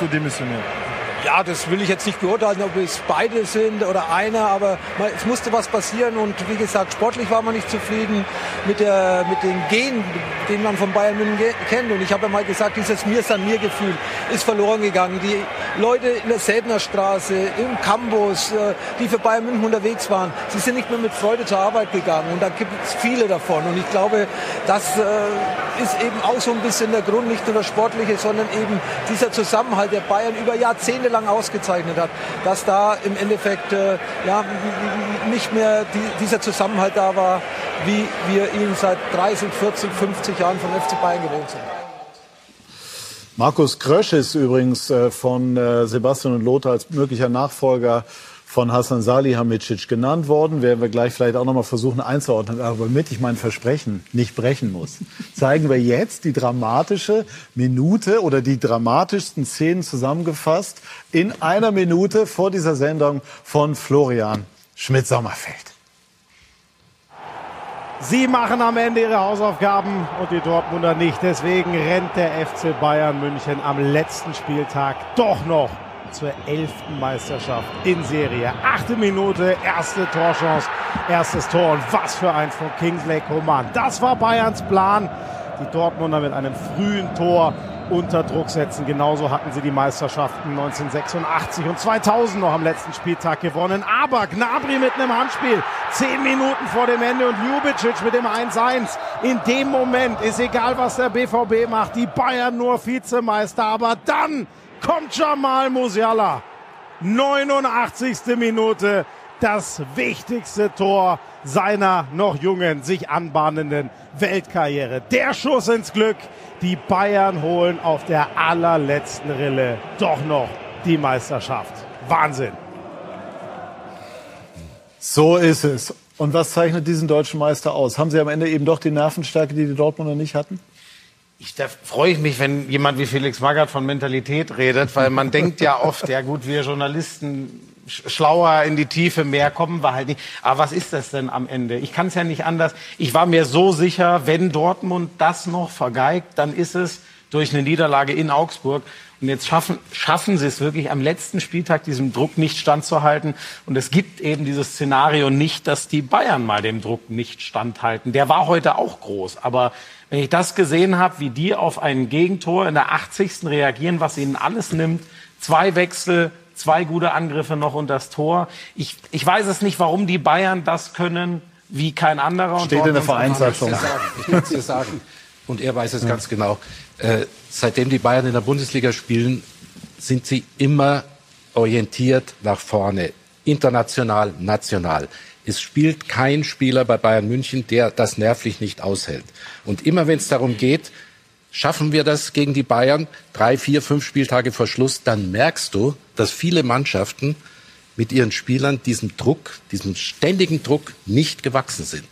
zu demissionieren. Ja, das will ich jetzt nicht beurteilen, ob es beide sind oder einer, aber es musste was passieren und wie gesagt, sportlich war man nicht zufrieden mit, der, mit den Gen, den man von Bayern München kennt. Und ich habe ja mal gesagt, dieses Mir-San-Mir-Gefühl ist verloren gegangen. Die Leute in der Säbener Straße, im Campus, äh, die für Bayern München unterwegs waren, sie sind nicht mehr mit Freude zur Arbeit gegangen. Und da gibt es viele davon. Und ich glaube, das äh, ist eben auch so ein bisschen der Grund, nicht nur der sportliche, sondern eben dieser Zusammenhalt, der Bayern über Jahrzehnte lang ausgezeichnet hat, dass da im Endeffekt äh, ja, nicht mehr die, dieser Zusammenhalt da war, wie wir ihn seit 30, 40, 50 Jahren vom FC Bayern gewohnt sind. Markus Krösch ist übrigens äh, von äh, Sebastian und Lothar als möglicher Nachfolger von Hassan Salihamidzic genannt worden. Werden wir gleich vielleicht auch noch mal versuchen einzuordnen. Aber damit ich mein Versprechen nicht brechen muss, zeigen wir jetzt die dramatische Minute oder die dramatischsten Szenen zusammengefasst in einer Minute vor dieser Sendung von Florian Schmidt-Sommerfeld. Sie machen am Ende ihre Hausaufgaben und die Dortmunder nicht. Deswegen rennt der FC Bayern München am letzten Spieltag doch noch zur elften Meisterschaft in Serie. Achte Minute, erste Torchance, erstes Tor. Und was für eins von Kingsley Coman. Das war Bayerns Plan. Die Dortmunder mit einem frühen Tor unter Druck setzen. Genauso hatten sie die Meisterschaften 1986 und 2000 noch am letzten Spieltag gewonnen. Aber Gnabry mit einem Handspiel, zehn Minuten vor dem Ende und Ljubicic mit dem 1-1. In dem Moment ist egal, was der BVB macht, die Bayern nur Vizemeister. Aber dann kommt Jamal Musiala. 89. Minute, das wichtigste Tor seiner noch jungen, sich anbahnenden Weltkarriere. Der Schuss ins Glück. Die Bayern holen auf der allerletzten Rille doch noch die Meisterschaft. Wahnsinn. So ist es. Und was zeichnet diesen deutschen Meister aus? Haben sie am Ende eben doch die Nervenstärke, die die Dortmunder nicht hatten? Ich, da freue ich mich, wenn jemand wie Felix Magath von Mentalität redet, weil man (laughs) denkt ja oft, ja gut, wir Journalisten schlauer in die Tiefe, mehr kommen wir halt nicht. Aber was ist das denn am Ende? Ich kann es ja nicht anders. Ich war mir so sicher, wenn Dortmund das noch vergeigt, dann ist es durch eine Niederlage in Augsburg. Und jetzt schaffen, schaffen sie es wirklich am letzten Spieltag diesem Druck nicht standzuhalten. Und es gibt eben dieses Szenario nicht, dass die Bayern mal dem Druck nicht standhalten. Der war heute auch groß. Aber wenn ich das gesehen habe, wie die auf ein Gegentor in der 80. reagieren, was ihnen alles nimmt, zwei Wechsel, zwei gute Angriffe noch und das Tor. Ich, ich weiß es nicht, warum die Bayern das können wie kein anderer. Steht in der Vereinssatzung. Ich kann es dir sagen. Und er weiß es ja. ganz genau. Äh, seitdem die Bayern in der Bundesliga spielen, sind sie immer orientiert nach vorne. International, national. Es spielt kein Spieler bei Bayern München, der das nervlich nicht aushält. Und immer wenn es darum geht, Schaffen wir das gegen die Bayern drei, vier, fünf Spieltage vor Schluss, dann merkst du, dass viele Mannschaften mit ihren Spielern diesem Druck, diesem ständigen Druck nicht gewachsen sind.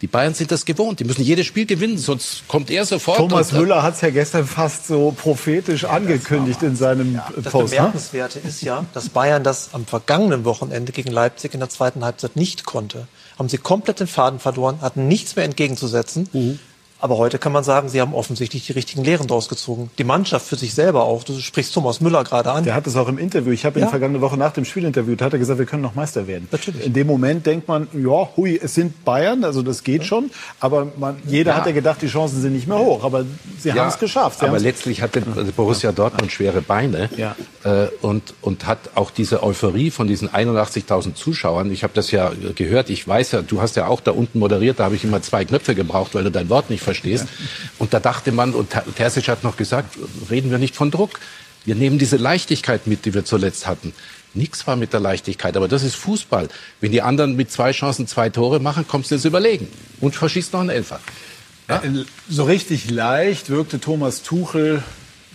Die Bayern sind das gewohnt. Die müssen jedes Spiel gewinnen, sonst kommt er sofort. Thomas Müller hat es ja gestern fast so prophetisch ja, angekündigt in seinem ja, das Post. Das ne? Bemerkenswerte ist ja, dass Bayern das am vergangenen Wochenende gegen Leipzig in der zweiten Halbzeit nicht konnte. Haben sie komplett den Faden verloren, hatten nichts mehr entgegenzusetzen. Mhm. Aber heute kann man sagen, sie haben offensichtlich die richtigen Lehren daraus gezogen. Die Mannschaft für sich selber auch. Du sprichst Thomas Müller gerade an. Der hat es auch im Interview. Ich habe ihn ja. vergangene Woche nach dem Spiel interviewt. Da hat er gesagt, wir können noch Meister werden. Natürlich. In dem Moment denkt man, ja, hui, es sind Bayern, also das geht ja. schon. Aber man, jeder ja. hat ja gedacht, die Chancen sind nicht mehr hoch. Aber sie haben es geschafft. Sie aber letztlich hatte Borussia Dortmund schwere Beine ja. äh, und, und hat auch diese Euphorie von diesen 81.000 Zuschauern. Ich habe das ja gehört. Ich weiß ja, du hast ja auch da unten moderiert. Da habe ich immer zwei Knöpfe gebraucht, weil du dein Wort nicht verstehst. Ja. Und da dachte man, und Terzic hat noch gesagt, reden wir nicht von Druck. Wir nehmen diese Leichtigkeit mit, die wir zuletzt hatten. Nichts war mit der Leichtigkeit, aber das ist Fußball. Wenn die anderen mit zwei Chancen zwei Tore machen, kommst du ins Überlegen und verschießt noch einen Elfer. Ja? Äh, so richtig leicht wirkte Thomas Tuchel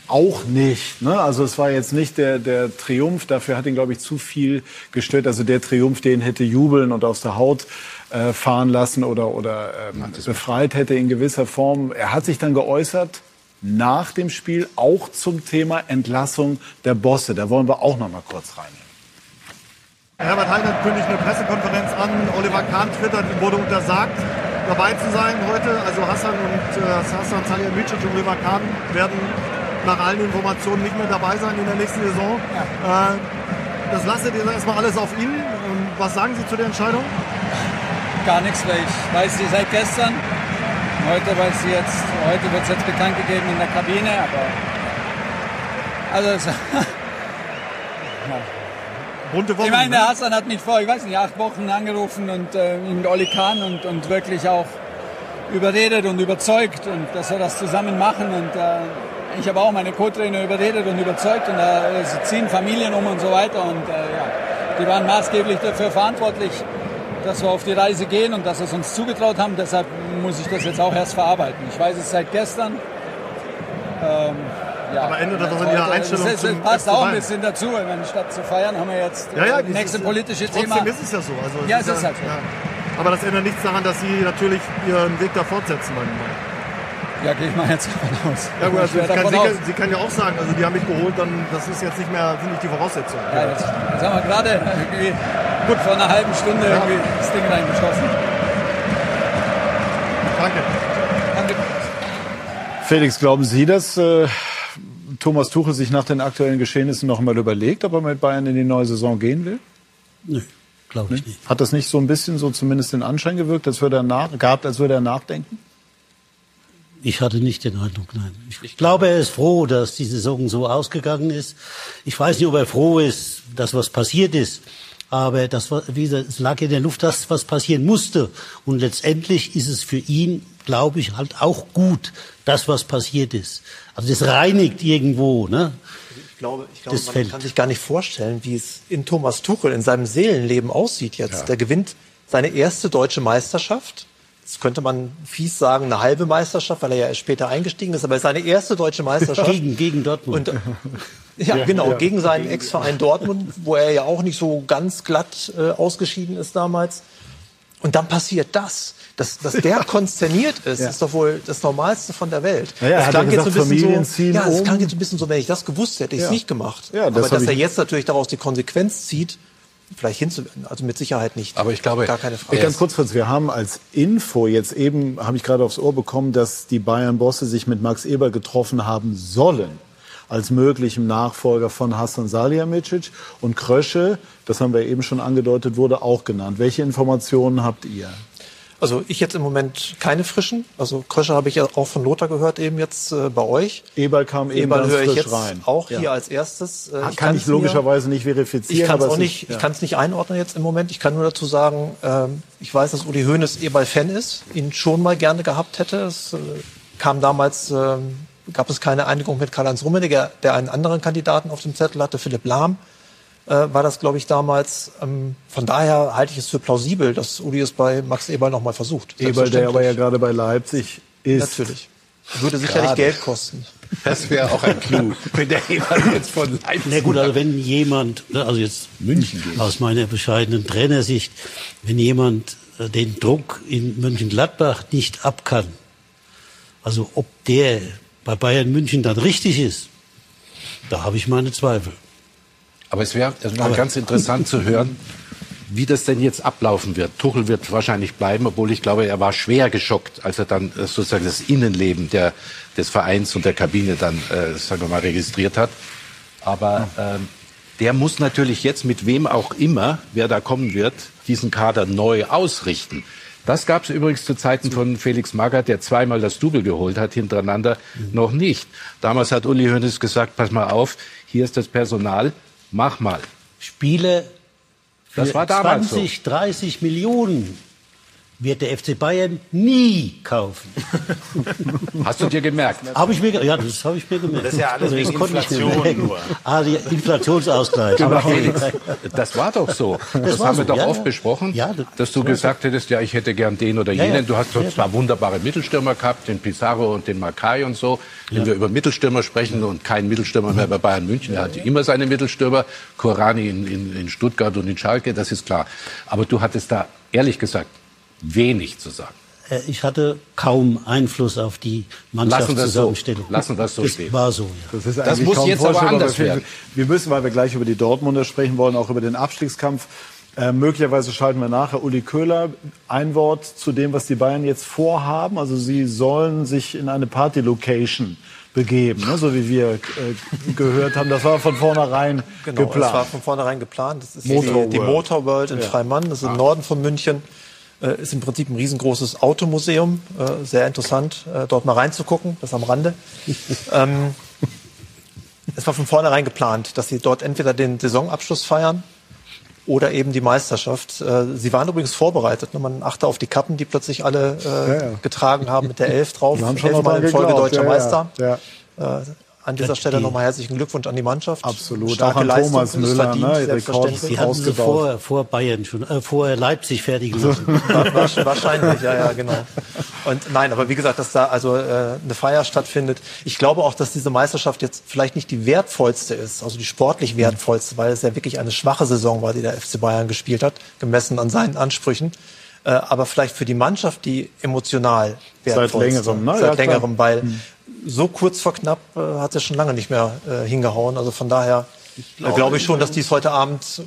auch nicht. Ne? Also es war jetzt nicht der, der Triumph, dafür hat ihn, glaube ich, zu viel gestört. Also der Triumph, den hätte jubeln und aus der Haut äh, fahren lassen oder, oder ähm, befreit hätte in gewisser Form. Er hat sich dann geäußert nach dem Spiel auch zum Thema Entlassung der Bosse. Da wollen wir auch noch mal kurz reinnehmen. Herbert Heinert kündigt eine Pressekonferenz an. Oliver Kahn twittert, wurde untersagt, dabei zu sein heute. Also Hassan und äh, Hassan Salihamidzic und Oliver Kahn werden nach allen Informationen nicht mehr dabei sein in der nächsten Saison. Äh, das lasst ihr erstmal alles auf ihn. Und was sagen Sie zu der Entscheidung? Gar nichts, weil ich weiß sie seit gestern. Heute weiß sie jetzt, heute wird es jetzt bekannt gegeben in der Kabine, aber also (laughs) es, Bunte Wochen. ich meine, der ne? Hassan hat mich vor, ich weiß nicht, acht Wochen angerufen und äh, mit Oli Kahn und, und wirklich auch überredet und überzeugt und dass wir das zusammen machen und äh, ich habe auch meine Co-Trainer überredet und überzeugt und da äh, sie ziehen Familien um und so weiter und äh, ja, die waren maßgeblich dafür verantwortlich, dass wir auf die Reise gehen und dass sie es uns zugetraut haben. Deshalb muss ich das jetzt auch erst verarbeiten. Ich weiß es seit gestern. Ähm, ja. Aber ändert das in Ihrer Einstellung Das, passt auch ein bisschen dazu. Wenn statt zu feiern, haben wir jetzt Ja, ja, das nächste ist- politische trotzdem Thema. ist es ja so. Also, Ja, es ist halt so. ja. Aber das ändert nichts daran, dass Sie natürlich Ihren Weg da fortsetzen wollen. Ja, gehe ich mal jetzt davon aus. Ja gut, also Ich ich kann, davon Sie, kann- ja auch sagen, also die haben mich geholt, dann das ist jetzt nicht mehr, sind nicht die Voraussetzungen. Ja, jetzt, jetzt haben wir gerade gut vor einer halben Stunde irgendwie das Ding reingeschossen. Danke. Danke. Felix, glauben Sie, dass äh, Thomas Tuchel sich nach den aktuellen Geschehnissen noch mal überlegt, ob er mit Bayern in die neue Saison gehen will? Nö, glaube ich nicht. Hat das nicht so ein bisschen so zumindest den Anschein gewirkt, als würde er nach, gehabt, als würde er nachdenken? Ich hatte nicht den Eindruck, nein. Ich glaube, er ist froh, dass die Saison so ausgegangen ist. Ich weiß nicht, ob er froh ist, dass was passiert ist. Aber das war, wie gesagt, es lag in der Luft, das, was passieren musste. Und letztendlich ist es für ihn, glaube ich, halt auch gut, das, was passiert ist. Also das reinigt irgendwo, ne? Ich glaube, ich glaube Das man Feld. kann sich gar nicht vorstellen, wie es in Thomas Tuchel in seinem Seelenleben aussieht jetzt. Der gewinnt seine erste deutsche Meisterschaft. Jetzt könnte man fies sagen, eine halbe Meisterschaft, weil er ja erst später eingestiegen ist, aber seine erste deutsche Meisterschaft. Gegen, gegen Dortmund. Und, ja, genau, gegen seinen Ex-Verein Dortmund, wo er ja auch nicht so ganz glatt äh, ausgeschieden ist damals. Und dann passiert das. Dass, dass der konsterniert ist, ist doch wohl das Normalste von der Welt. Ja, ja, das hat er gesagt, so, Familien ziehen ja, das um. klang jetzt ein bisschen so, wenn ich das gewusst hätte, hätte ich es Ja. nicht gemacht. Ja, das Aber dass ich- er jetzt natürlich daraus die Konsequenz zieht, vielleicht hinzuwenden, also mit Sicherheit nicht. Aber ich glaube, gar keine Frage. ganz kurz, Fritz, wir haben als Info jetzt eben, habe ich gerade aufs Ohr bekommen, dass die Bayern-Bosse sich mit Max Eber getroffen haben sollen als möglichem Nachfolger von Hassan Salihamidzic und Krösche, das haben wir eben schon angedeutet, wurde auch genannt. Welche Informationen habt ihr? Also ich jetzt im Moment keine frischen. Also Krösche habe ich ja auch von Lothar gehört eben jetzt äh, bei euch. Eberl kam eben Eberl höre ich jetzt rein. auch Ja. hier als erstes. Äh, kann kann's ich logischerweise nicht verifizieren. Ich kann es auch nicht, ist- ich ja. kann es nicht einordnen jetzt im Moment. Ich kann nur dazu sagen, ähm, ich weiß, dass Uli Hoeneß Eberl-Fan ist, ihn schon mal gerne gehabt hätte. Es äh, kam damals, ähm, gab es keine Einigung mit Karl-Heinz Rummenigge, der einen anderen Kandidaten auf dem Zettel hatte, Philipp Lahm. Äh, war das, glaube ich, damals. Ähm, von daher halte ich es für plausibel, dass Uli es bei Max Eberl noch mal versucht. Eberl, der aber ja gerade bei Leipzig ist. Natürlich. Würde sicherlich. Geld kosten. Das wäre auch ein Clou, (laughs) wenn der Eberl jetzt von Leipzig Na gut, also wenn jemand, ne, also jetzt München geht. aus meiner bescheidenen Trainersicht, wenn jemand äh, den Druck in Mönchengladbach nicht ab kann, also ob der bei Bayern München dann richtig ist, da habe ich meine Zweifel. Aber es wäre wär ganz interessant zu hören, wie das denn jetzt ablaufen wird. Tuchel wird wahrscheinlich bleiben, obwohl ich glaube, er war schwer geschockt, als er dann äh, sozusagen das Innenleben der, des Vereins und der Kabine dann, äh, sagen wir mal, registriert hat. Aber ähm, der muss natürlich jetzt mit wem auch immer, wer da kommen wird, diesen Kader neu ausrichten. Das gab es übrigens zu Zeiten von Felix Magath, der zweimal das Double geholt hat hintereinander, noch nicht. Damals hat Uli Hoeneß gesagt, pass mal auf, hier ist das Personal, mach mal. Spieler für Das war damals 20, 30 Millionen wird der FC Bayern nie kaufen. (laughs) Hast du dir gemerkt? Habe ich mir, ge- ja, das habe ich mir gemerkt. Das ist ja alles Also, das wegen Inflation nur. Ah, der Inflationsausgleich. Aber Felix, das war doch so. Das, war haben wir so, doch ja, oft ja. besprochen, Ja, das- dass du das gesagt hättest, ja, ich hätte gern den oder jenen. ja. Du hast doch Ja, zwar wunderbare Mittelstürmer gehabt, den Pizarro und den Makai und so. Wenn wir über Mittelstürmer sprechen und kein Mittelstürmer mehr bei Bayern München, er hatte immer seine Mittelstürmer, Korani in, in, in Stuttgart und in Schalke, das ist klar. Aber du hattest da, ehrlich gesagt, wenig zu sagen. äh, ich hatte kaum Einfluss auf die Mannschaftszusammenstellung. Lassen wir es so das stehen. war so, ja. Das, ist Das muss jetzt aber anders wir- werden. Wir müssen, weil wir gleich über die Dortmunder sprechen wollen, auch über den Abstiegskampf. Äh, möglicherweise schalten wir nachher Uli Köhler. Ein Wort zu dem, was die Bayern jetzt vorhaben. Also sie sollen sich in eine Party-Location begeben, ne? so wie wir äh, gehört haben. Das war von vornherein Genau, das war geplant. von vornherein geplant. Das ist Motor die, die. Motor World in Ja. Freimann, das ist im Norden von München. Äh, ist im Prinzip ein riesengroßes Automuseum. Äh, sehr interessant, äh, dort mal reinzugucken, das am Rande. (laughs) ähm, es war von vornherein geplant, dass sie dort entweder den Saisonabschluss feiern oder eben die Meisterschaft. Äh, Sie waren übrigens vorbereitet. ne? Man achte auf die Kappen, die plötzlich alle äh, Ja, ja. getragen haben mit der Elf drauf. Wir haben schon Elfmal in Folge geglaubt. deutscher ja, Meister. An dieser Ja, Stelle die- nochmal herzlichen Glückwunsch an die Mannschaft. Absolut. Starke Auch an Leistung, Thomas ist Müller, verdient, ne? selbstverständlich. Die hatten sie vor, vor Bayern schon, äh, vor Leipzig fertig gemacht. (laughs) Wa- wa- Wahrscheinlich, ja, ja, genau. Und nein, aber wie gesagt, dass da also äh, eine Feier stattfindet. Ich glaube auch, dass diese Meisterschaft jetzt vielleicht nicht die wertvollste ist, also die sportlich wertvollste, weil es ja wirklich eine schwache Saison war, die der FC Bayern gespielt hat, gemessen an seinen Ansprüchen. Äh, aber vielleicht für die Mannschaft die emotional Seit wertvollste. längerem, ne? Ja, Seit längerem, weil so kurz vor knapp äh, hat es schon lange nicht mehr äh, hingehauen. Also von daher äh, glaube ich schon, dass die es heute Abend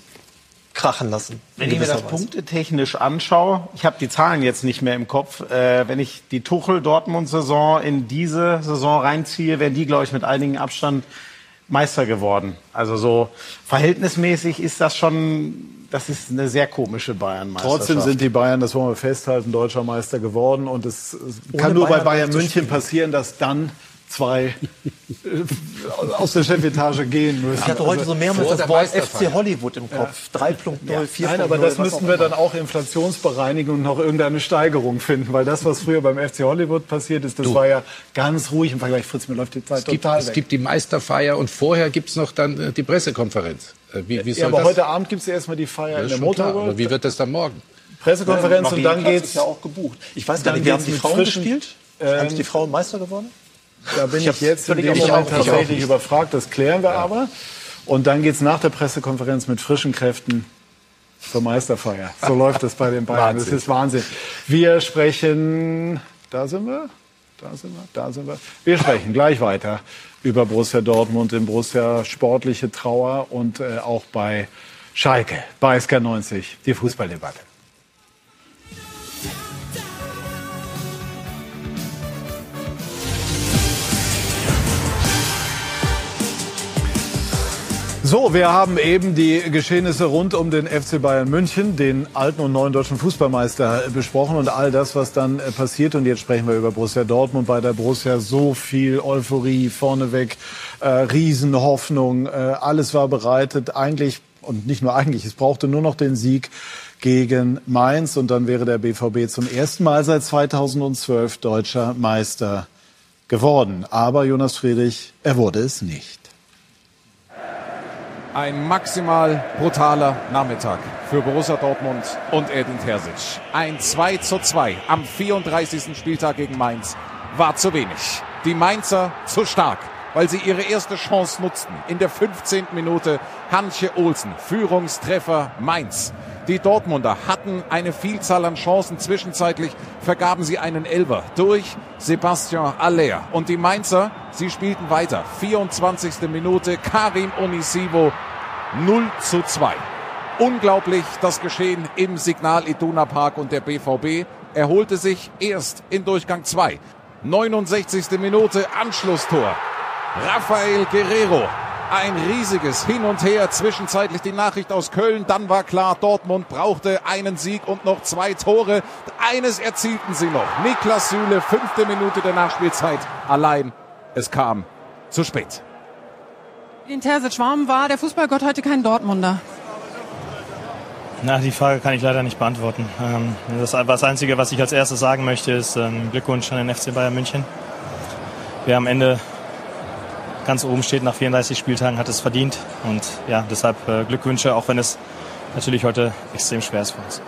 krachen lassen. Wenn ich mir das Weise. punktetechnisch anschaue, ich habe die Zahlen jetzt nicht mehr im Kopf, äh, wenn ich die Tuchel-Dortmund-Saison in diese Saison reinziehe, wären die, glaube ich, mit einigen Abstand Meister geworden. Also so verhältnismäßig ist das schon, das ist eine sehr komische Bayern-Meisterschaft. Trotzdem sind die Bayern, das wollen wir festhalten, deutscher Meister geworden. Und es es kann nur bei Bayern München passieren, dass dann zwei äh, aus der Chefetage gehen müssen. Ich hatte heute so mehrmals das Wort. FC Hollywood im Kopf. 3.0, 4.0. Nein, aber das müssten wir dann auch inflationsbereinigen und noch irgendeine Steigerung finden, weil das, was früher beim FC Hollywood passiert ist, das war ja ganz ruhig im Vergleich. Fritz, mir läuft die Zeit Es gibt, total es weg. gibt die Meisterfeier und vorher gibt es noch dann äh, die Pressekonferenz. Äh, Wie, wie soll ja, aber das? heute Abend gibt es erstmal die Feier Ja, in der schon klar. Motor Aber World. wie wird das dann morgen? Pressekonferenz und dann geht's. ist ja auch gebucht. Ich weiß gar dann nicht, wie haben die Frauen frischen- gespielt? Ähm, haben die Frauen Meister geworden? Da bin Ich ich, jetzt in dem Moment tatsächlich überfragt. Das klären wir aber. Und dann geht's nach der Pressekonferenz mit frischen Kräften zur Meisterfeier. So (laughs) läuft das bei den Bayern. Das ist Wahnsinn. Wir sprechen, da sind wir, da sind wir, da sind wir. Wir sprechen gleich weiter über Borussia Dortmund, in Borussia sportliche Trauer und äh, auch bei Schalke, bei SK90, die Fußballdebatte. So, wir haben eben die Geschehnisse rund um den FC Bayern München, den alten und neuen deutschen Fußballmeister, äh, besprochen und all das, was dann äh, passiert. Und jetzt sprechen wir über Borussia Dortmund. Bei der Borussia so viel Euphorie vorneweg, äh, Riesenhoffnung, äh, alles war bereitet. Eigentlich, und nicht nur eigentlich, es brauchte nur noch den Sieg gegen Mainz und dann wäre der BVB zum ersten Mal seit 2012 deutscher Meister geworden. Aber Jonas Friedrich, er wurde es nicht. Ein maximal brutaler Nachmittag für Borussia Dortmund und Edin Terzic. Ein 2 zu 2 am 34. Spieltag gegen Mainz war zu wenig. Die Mainzer zu stark, weil sie ihre erste Chance nutzten. In der 15. Minute Hanche Olsen, Führungstreffer Mainz. Die Dortmunder hatten eine Vielzahl an Chancen. Zwischenzeitlich vergaben sie einen Elber durch Sebastian Aller. Und die Mainzer, sie spielten weiter. 24. Minute Karim Onisivo 0 zu 2. Unglaublich das Geschehen im Signal Iduna Park und der BVB erholte sich erst in Durchgang 2. 69. Minute Anschlusstor. Rafael Guerrero. Ein riesiges Hin und Her. Zwischenzeitlich die Nachricht aus Köln. Dann war klar, Dortmund brauchte einen Sieg und noch zwei Tore. Eines erzielten sie noch. Niklas Süle, fünfte Minute der Nachspielzeit. Allein, es kam zu spät. In Terzic, warum war der Fußballgott heute kein Dortmunder? Na, die Frage kann ich leider nicht beantworten. Ähm, das, das Einzige, was ich als erstes sagen möchte, ist ähm, Glückwunsch an den FC Bayern München. Wer am Ende ganz oben steht nach 34 Spieltagen, hat es verdient. Und ja, deshalb äh, Glückwünsche, auch wenn es natürlich heute extrem schwer ist für uns.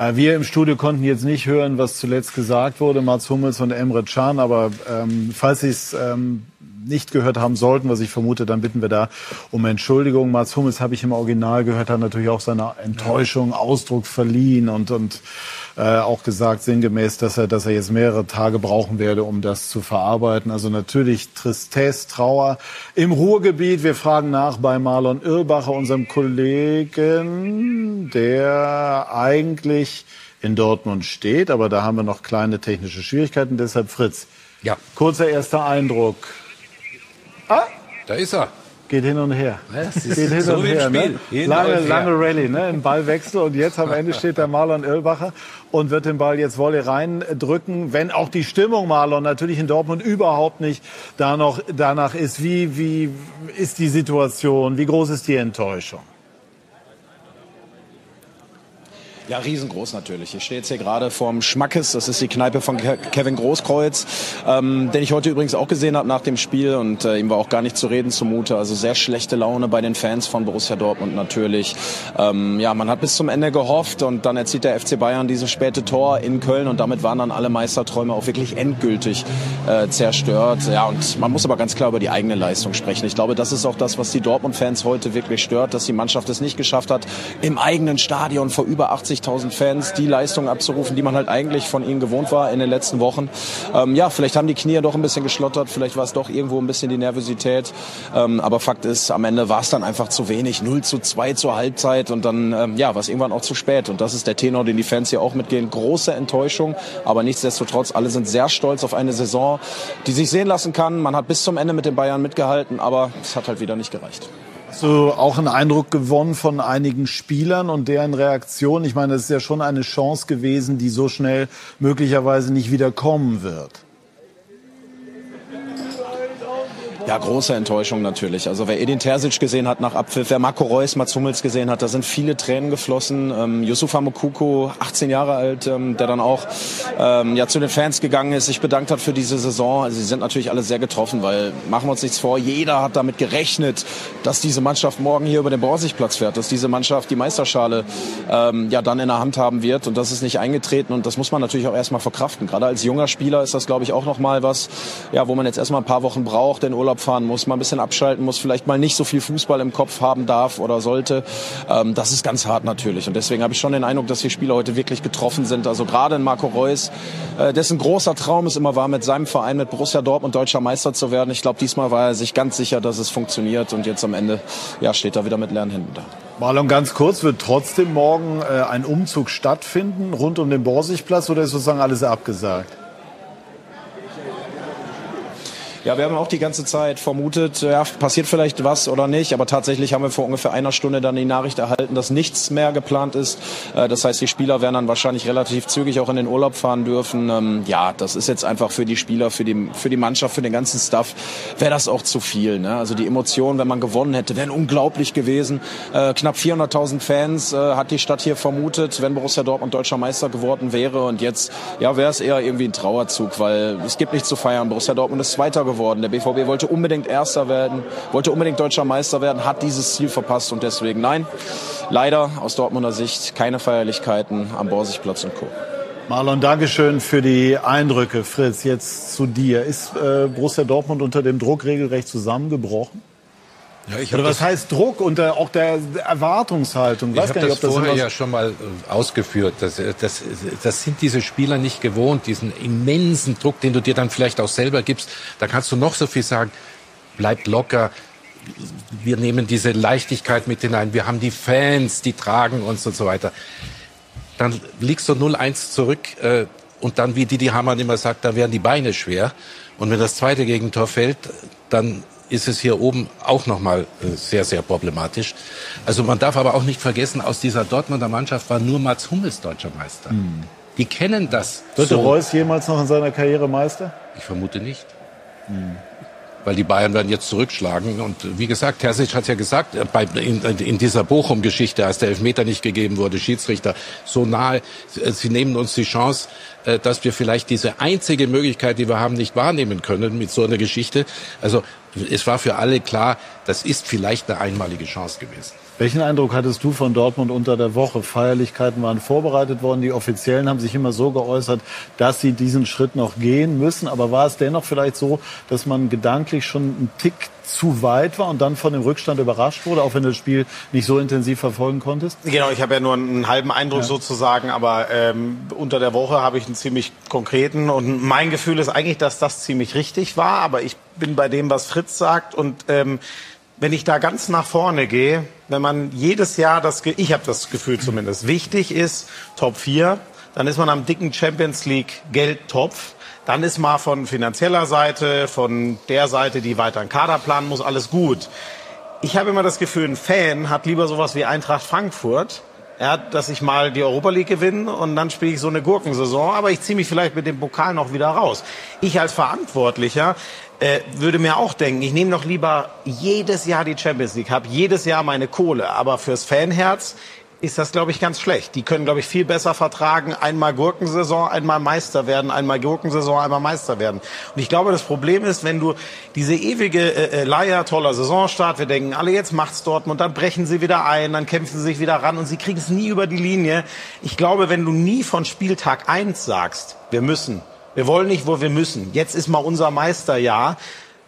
Wir im Studio konnten jetzt nicht hören, was zuletzt gesagt wurde, Mats Hummels und Emre Can, aber ähm, falls Sie es ähm, nicht gehört haben sollten, was ich vermute, dann bitten wir da um Entschuldigung. Mats Hummels habe ich im Original gehört, hat natürlich auch seiner Enttäuschung Ausdruck verliehen und, und äh, auch gesagt sinngemäß, dass er, dass er jetzt mehrere Tage brauchen werde, um das zu verarbeiten. Also natürlich Tristesse, Trauer im Ruhrgebiet. Wir fragen nach bei Marlon Irbacher, unserem Kollegen, der eigentlich in Dortmund steht, aber da haben wir noch kleine technische Schwierigkeiten. Deshalb Fritz. Ja. Kurzer erster Eindruck. Ah, Da ist er. Geht hin und her. Ja, geht hin so und her. Ne? Lange, lange Rallye, ne? Ein Ballwechsel und jetzt am Ende steht der Marlon Irlbacher und wird den Ball jetzt Wolle reindrücken, wenn auch die Stimmung Marlon natürlich in Dortmund überhaupt nicht da noch, danach ist. Wie, wie ist die Situation? Wie groß ist die Enttäuschung? Ja, riesengroß natürlich. Ich stehe jetzt hier gerade vorm Schmackes. Das ist die Kneipe von Ke Kevin Großkreuz, ähm, den ich heute übrigens auch gesehen habe nach dem Spiel und äh, ihm war auch gar nicht zu reden zumute. Also sehr schlechte Laune bei den Fans von Borussia Dortmund natürlich. Ähm, ja, man hat bis zum Ende gehofft und dann erzielt der FC Bayern dieses späte Tor in Köln und damit waren dann alle Meisterträume auch wirklich endgültig äh, zerstört. Ja, und man muss aber ganz klar über die eigene Leistung sprechen. Ich glaube, das ist auch das, was die Dortmund-Fans heute wirklich stört, dass die Mannschaft es nicht geschafft hat, im eigenen Stadion vor über 80 80.000 Fans die Leistung abzurufen, die man halt eigentlich von ihnen gewohnt war in den letzten Wochen. Ähm, ja, vielleicht haben die Knie doch ein bisschen geschlottert, vielleicht war es doch irgendwo ein bisschen die Nervosität. Ähm, aber Fakt ist, am Ende war es dann einfach zu wenig. 0 zu 2 zur Halbzeit und dann ähm, ja, war es irgendwann auch zu spät. Und das ist der Tenor, den die Fans hier auch mitgehen. Große Enttäuschung, aber nichtsdestotrotz, alle sind sehr stolz auf eine Saison, die sich sehen lassen kann. Man hat bis zum Ende mit den Bayern mitgehalten, aber es hat halt wieder nicht gereicht. Hast du auch einen Eindruck gewonnen von einigen Spielern und deren Reaktion? Ich meine, es ist ja schon eine Chance gewesen, die so schnell möglicherweise nicht wieder kommen wird. Ja, große Enttäuschung natürlich. Also wer Edin Terzic gesehen hat nach Abpfiff, wer Marco Reus, Mats Hummels gesehen hat, da sind viele Tränen geflossen. Ähm, Yusufa Mokuko, 18 Jahre alt, ähm, der dann auch ähm, ja, zu den Fans gegangen ist, sich bedankt hat für diese Saison. Also sie sind natürlich alle sehr getroffen, weil machen wir uns nichts vor, jeder hat damit gerechnet, dass diese Mannschaft morgen hier über den Borsigplatz fährt, dass diese Mannschaft die Meisterschale ähm, ja dann in der Hand haben wird und das ist nicht eingetreten und das muss man natürlich auch erstmal verkraften. Gerade als junger Spieler ist das, glaube ich, auch nochmal was, ja, wo man jetzt erstmal ein paar Wochen braucht, den Urlaub fahren muss, mal ein bisschen abschalten muss, vielleicht mal nicht so viel Fußball im Kopf haben darf oder sollte. Ähm, das ist ganz hart natürlich. Und deswegen habe ich schon den Eindruck, dass die Spieler heute wirklich getroffen sind. Also gerade in Marco Reus, äh, dessen großer Traum es immer war, mit seinem Verein, mit Borussia Dortmund deutscher Meister zu werden. Ich glaube, diesmal war er sich ganz sicher, dass es funktioniert. Und jetzt am Ende ja, steht er wieder mit leeren Händen da. Marlon, ganz kurz, wird trotzdem morgen äh, ein Umzug stattfinden rund um den Borsigplatz oder ist sozusagen alles abgesagt? Ja, wir haben auch die ganze Zeit vermutet, ja, passiert vielleicht was oder nicht, aber tatsächlich haben wir vor ungefähr einer Stunde dann die Nachricht erhalten, dass nichts mehr geplant ist. Äh, Das heißt, die Spieler werden dann wahrscheinlich relativ zügig auch in den Urlaub fahren dürfen. Ähm, Ja, das ist jetzt einfach für die Spieler, für die, für die Mannschaft, für den ganzen Staff, wäre das auch zu viel. Ne? Also die Emotionen, wenn man gewonnen hätte, wären unglaublich gewesen. Äh, Knapp 400.000 Fans äh, hat die Stadt hier vermutet, wenn Borussia Dortmund deutscher Meister geworden wäre. Und jetzt ja, wäre es eher irgendwie ein Trauerzug, weil es gibt nichts zu feiern. Borussia Dortmund ist Zweiter geworden. Der BVB wollte unbedingt Erster werden, wollte unbedingt deutscher Meister werden, hat dieses Ziel verpasst und deswegen nein, leider aus Dortmunder Sicht keine Feierlichkeiten am Borsigplatz und Co. Marlon, Dankeschön für die Eindrücke. Fritz, jetzt zu dir. Ist äh, Borussia Dortmund unter dem Druck regelrecht zusammengebrochen? Ja, ich Oder was das- heißt Druck und äh, auch der Erwartungshaltung? Ich Weiß habe das das vorher ja schon mal äh, ausgeführt. Das, äh, das, das sind diese Spieler nicht gewohnt, diesen immensen Druck, den du dir dann vielleicht auch selber gibst. Da kannst du noch so viel sagen, bleibt locker. Wir nehmen diese Leichtigkeit mit hinein. Wir haben die Fans, die tragen uns und so weiter. Dann liegst du 0-1 zurück äh, und dann, wie Didi Hamann immer sagt, da werden die Beine schwer. Und wenn das zweite Gegentor fällt, dann ist es hier oben auch nochmal äh, sehr, sehr problematisch. Also man darf aber auch nicht vergessen, aus dieser Dortmunder Mannschaft war nur Mats Hummels deutscher Meister. Die kennen das. Wird so. Reus jemals noch in seiner Karriere Meister? Ich vermute nicht. Weil die Bayern werden jetzt zurückschlagen. Und wie gesagt, Terzic hat ja gesagt, äh, bei, in, in dieser Bochum-Geschichte, als der Elfmeter nicht gegeben wurde, Schiedsrichter, so nahe, äh, sie nehmen uns die Chance, äh, dass wir vielleicht diese einzige Möglichkeit, die wir haben, nicht wahrnehmen können mit so einer Geschichte. Also es war für alle klar, das ist vielleicht eine einmalige Chance gewesen. Welchen Eindruck hattest du von Dortmund unter der Woche? Feierlichkeiten waren vorbereitet worden. Die Offiziellen haben sich immer so geäußert, dass sie diesen Schritt noch gehen müssen. Aber war es dennoch vielleicht so, dass man gedanklich schon einen Tick zu weit war und dann von dem Rückstand überrascht wurde, auch wenn du das Spiel nicht so intensiv verfolgen konntest? Genau, ich habe ja nur einen halben Eindruck Ja. sozusagen, aber ähm, unter der Woche habe ich einen ziemlich konkreten und mein Gefühl ist eigentlich, dass das ziemlich richtig war, aber ich bin bei dem, was Fritz sagt und ähm, wenn ich da ganz nach vorne gehe, wenn man jedes Jahr das, ich habe das Gefühl zumindest, wichtig ist, Top 4, dann ist man am dicken Champions League Geldtopf. Dann ist mal von finanzieller Seite, von der Seite, die weiter einen Kader planen muss, alles gut. Ich habe immer das Gefühl, ein Fan hat lieber sowas wie Eintracht Frankfurt, ja, dass ich mal die Europa League gewinne und dann spiele ich so eine Gurkensaison, aber ich ziehe mich vielleicht mit dem Pokal noch wieder raus. Ich als Verantwortlicher äh, würde mir auch denken, ich nehme doch lieber jedes Jahr die Champions League, habe jedes Jahr meine Kohle, aber fürs Fanherz ist das, glaube ich, ganz schlecht. Die können, glaube ich, viel besser vertragen, einmal Gurkensaison, einmal Meister werden, einmal Gurkensaison, einmal Meister werden. Und ich glaube, das Problem ist, wenn du diese ewige äh, äh, Leier, toller Saisonstart, wir denken, alle jetzt macht's Dortmund, dann brechen sie wieder ein, dann kämpfen sie sich wieder ran und sie kriegen es nie über die Linie. Ich glaube, wenn du nie von Spieltag eins sagst, wir müssen, wir wollen nicht, wo wir müssen, jetzt ist mal unser Meisterjahr,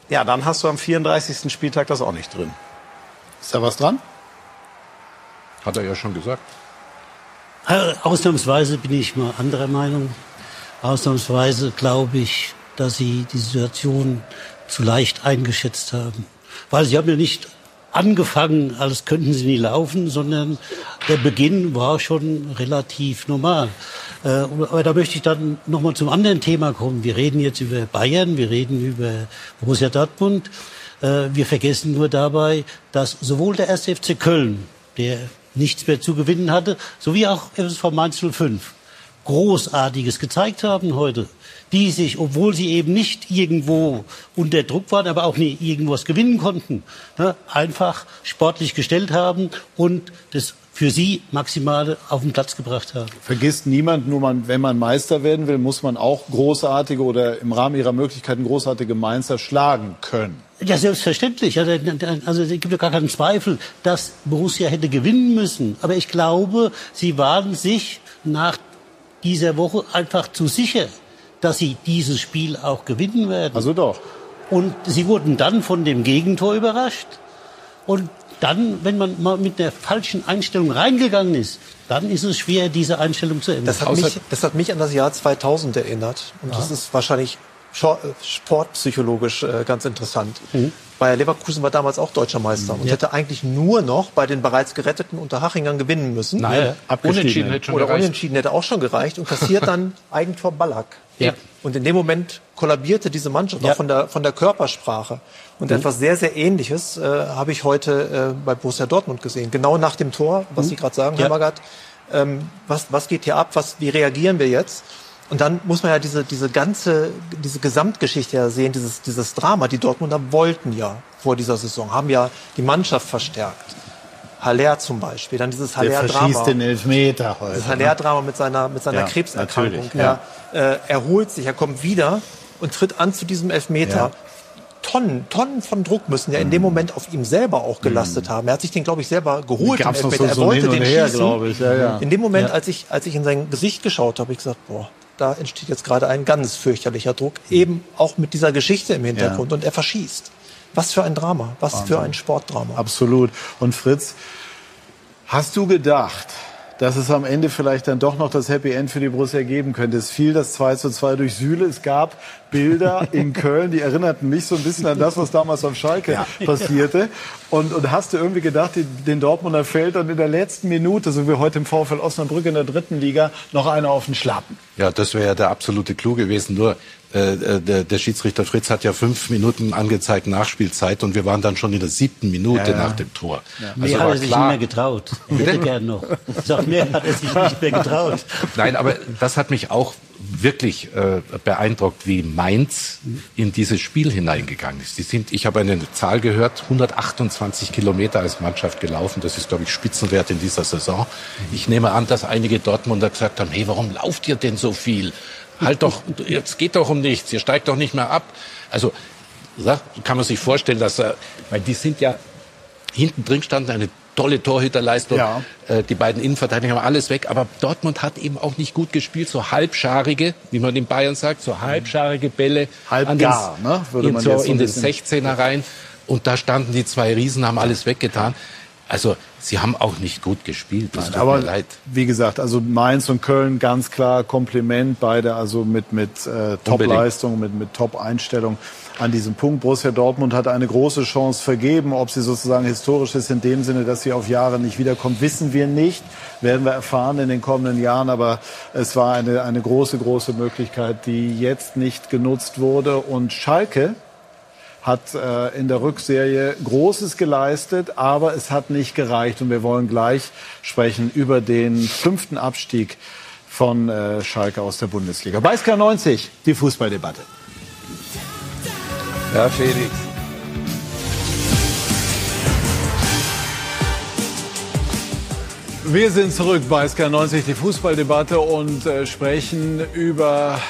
ja, dann hast du am 34. Spieltag das auch nicht drin. Ist da was dran? Hat er ja schon gesagt. Ausnahmsweise bin ich mal anderer Meinung. Ausnahmsweise glaube ich, dass sie die Situation zu leicht eingeschätzt haben. Weil sie haben ja nicht angefangen, als könnten sie nie laufen, sondern der Beginn war schon relativ normal. Äh, Aber da möchte ich dann nochmal zum anderen Thema kommen. Wir reden jetzt über Bayern, wir reden über Borussia Dortmund. Äh, Wir vergessen nur dabei, dass sowohl der 1. FC Köln, der nichts mehr zu gewinnen hatte, sowie auch FSV Mainz 05 Großartiges gezeigt haben heute, die sich, obwohl sie eben nicht irgendwo unter Druck waren, aber auch nie irgendwas gewinnen konnten, ne, einfach sportlich gestellt haben und das für sie Maximale auf den Platz gebracht haben. Vergisst niemand, nur man, wenn man Meister werden will, muss man auch großartige oder im Rahmen ihrer Möglichkeiten großartige Mainzer schlagen können. Ja, selbstverständlich. Da- Also es gibt ja gar keinen Zweifel, dass Borussia hätte gewinnen müssen. Aber ich glaube, sie waren sich nach dieser Woche einfach zu sicher, dass sie dieses Spiel auch gewinnen werden. Also doch. Und sie wurden dann von dem Gegentor überrascht. Und dann, wenn man mal mit der falschen Einstellung reingegangen ist, dann ist es schwer, diese Einstellung zu ändern. Das hat, mich, das hat mich an das Jahr 2000 erinnert. Und das ist wahrscheinlich sportpsychologisch äh, ganz interessant. Bayer Leverkusen war damals auch deutscher Meister und Ja. hätte eigentlich nur noch bei den bereits geretteten Unterhachingern gewinnen müssen. Nein, Ja. Unentschieden hätte schon Oder gereicht. unentschieden hätte auch schon gereicht und kassiert dann (laughs) Eigentor Ballack. Ja. Und in dem Moment kollabierte diese Mannschaft auch von der, von der Körpersprache. Und Mhm. etwas sehr, sehr Ähnliches äh, habe ich heute äh, bei Borussia Dortmund gesehen. Genau nach dem Tor, was Mhm. Sie gerade sagen, Ja. Herr Magath. Ähm, was, was geht hier ab? Was, wie reagieren wir jetzt? Und dann muss man ja diese, diese ganze, diese Gesamtgeschichte ja sehen, dieses, dieses Drama. Die Dortmunder wollten ja vor dieser Saison, haben ja die Mannschaft verstärkt. Haller zum Beispiel, dann dieses Der Haller-Drama. verschießt den Elfmeter heute. Das ne? Haller-Drama mit seiner, mit seiner Ja, Krebserkrankung. ja. Er äh, erholt sich, er kommt wieder und tritt an zu diesem Elfmeter. Ja. Tonnen, Tonnen von Druck müssen ja in Mhm. dem Moment auf ihm selber auch gelastet haben. Er hat sich den, glaube ich, selber geholt. Gab's den Elfmeter. so- er so wollte hin und den her, schießen. ich. Ja, ja. In dem Moment, Ja. als, ich, als ich in sein Gesicht geschaut habe, habe ich gesagt, boah, da entsteht jetzt gerade ein ganz fürchterlicher Druck. Eben auch mit dieser Geschichte im Hintergrund. Und er verschießt. Was für ein Drama. Was Wahnsinn. für ein Sportdrama. Absolut. Und Fritz, hast du gedacht, dass es am Ende vielleicht dann doch noch das Happy End für die Borussia geben könnte? Es fiel das 2 zu 2 durch Süle. Es gab Bilder (laughs) in Köln, die erinnerten mich so ein bisschen an das, was damals auf Schalke passierte. Und, und hast du irgendwie gedacht, den Dortmunder fällt und in der letzten Minute, so wie heute im VfL Osnabrück in der dritten Liga, noch einer auf den Schlappen? Ja, das wäre ja der absolute Clou gewesen. Nur äh, äh, der, der Schiedsrichter Fritz hat ja fünf Minuten angezeigt Nachspielzeit und wir waren dann schon in der siebten Minute Ja, nach dem Tor. Ja. Also Mehr hat er sich klar- nicht mehr getraut. Er hätte gern noch. Ich sag, mehr hat er sich nicht mehr getraut. Nein, aber das hat mich auch wirklich äh, beeindruckt, wie Mainz in dieses Spiel hineingegangen ist. Die sind, ich habe eine Zahl gehört, 128 Kilometer als Mannschaft gelaufen. Das ist, glaube ich, Spitzenwert in dieser Saison. Ich nehme an, dass einige Dortmunder gesagt haben, hey, warum lauft ihr denn so viel? Halt doch, jetzt geht doch um nichts, ihr steigt doch nicht mehr ab. Also kann man sich vorstellen, dass, weil die sind ja hinten drin standen eine tolle Torhüterleistung. Ja. Äh, die beiden Innenverteidiger haben alles weg. Aber Dortmund hat eben auch nicht gut gespielt. So halbscharige, wie man in Bayern sagt, so halbscharige Bälle Halbgar, ne, würde in, man so, jetzt so in den bisschen- 16er rein. Und da standen die zwei Riesen, haben alles weggetan. Also sie haben auch nicht gut gespielt. Das tut Aber mir leid. wie gesagt, also Mainz und Köln ganz klar Kompliment, beide also mit, mit äh, Top-Leistung, mit, mit Top-Einstellung an diesem Punkt. Borussia Dortmund hat eine große Chance vergeben. Ob sie sozusagen historisch ist in dem Sinne, dass sie auf Jahre nicht wiederkommt, wissen wir nicht. Werden wir erfahren in den kommenden Jahren. Aber es war eine, eine große, große Möglichkeit, die jetzt nicht genutzt wurde. Und Schalke hat äh, in der Rückserie Großes geleistet, aber es hat nicht gereicht. Und wir wollen gleich sprechen über den fünften Abstieg von äh, Schalke aus der Bundesliga. Bei SK90 die Fußballdebatte. Ja, Felix. Wir sind zurück bei SK90, die Fußballdebatte und äh, sprechen über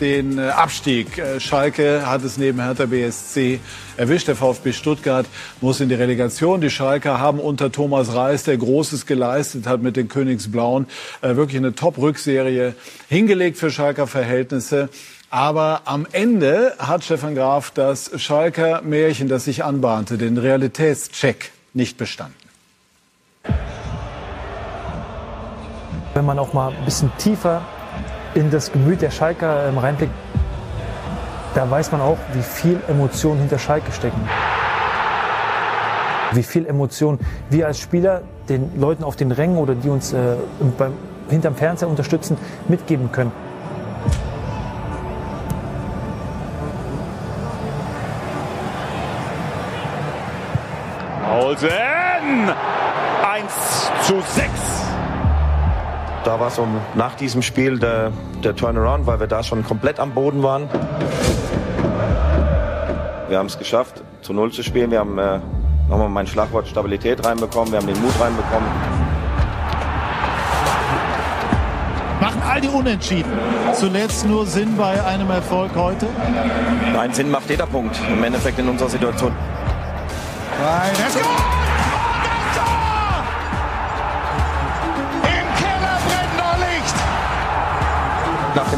den äh, Abstieg. Äh, Schalke hat es neben Hertha BSC erwischt. Der VfB Stuttgart muss in die Relegation. Die Schalker haben unter Thomas Reis, der Großes geleistet hat mit den Königsblauen, äh, wirklich eine Top-Rückserie hingelegt für Schalker Verhältnisse. Aber am Ende hat Stefan Graf das Schalker Märchen, das sich anbahnte, den Realitätscheck nicht bestanden. Wenn man auch mal ein bisschen tiefer in das Gemüt der Schalker ähm, reinblickt, da weiß man auch, wie viel Emotionen hinter Schalke stecken. Wie viel Emotionen wir als Spieler den Leuten auf den Rängen oder die uns äh, beim, hinterm Fernseher unterstützen, mitgeben können. Paulsen! 1 zu 6. Da war so nach diesem Spiel der, der Turnaround, weil wir da schon komplett am Boden waren. Wir haben es geschafft, zu Null zu spielen. Wir haben äh, nochmal mein Schlagwort Stabilität reinbekommen. Wir haben den Mut reinbekommen. Machen all die Unentschieden zuletzt nur Sinn bei einem Erfolg heute? Einen Sinn macht jeder Punkt im Endeffekt in unserer Situation. Nein, das Goal!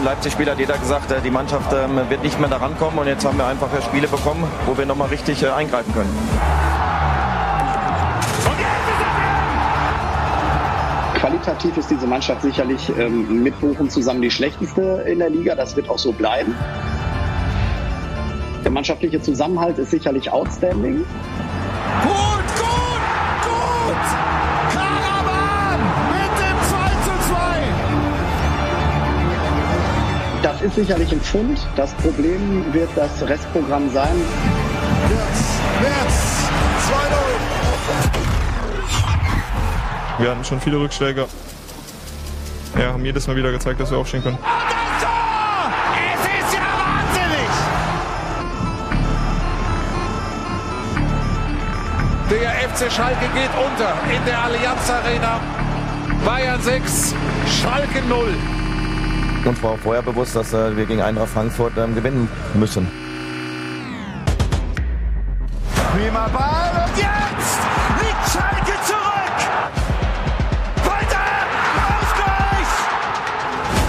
Nach dem Leipzig-Spiel hat jeder gesagt, äh, die Mannschaft ähm, wird nicht mehr daran kommen. Und jetzt haben wir einfach Spiele bekommen, wo wir nochmal richtig äh, eingreifen können. Qualitativ ist diese Mannschaft sicherlich ähm, mit Bochum zusammen die schlechteste in der Liga. Das wird auch so bleiben. Der mannschaftliche Zusammenhalt ist sicherlich outstanding. Gut, ist sicherlich ein Pfund. Das Problem wird das Restprogramm sein. Jetzt 2-0. Wir hatten schon viele Rückschläge. Ja, haben jedes Mal wieder gezeigt, dass wir aufstehen können. Es ist ja wahnsinnig! Der FC Schalke geht unter in der Allianz Arena. Bayern 6, Schalke 0. Uns war auch vorher bewusst, dass äh, wir gegen Eintracht Frankfurt ähm, gewinnen müssen. Prima Ball und jetzt liegt Schalke zurück! Weiter! Ausgleich!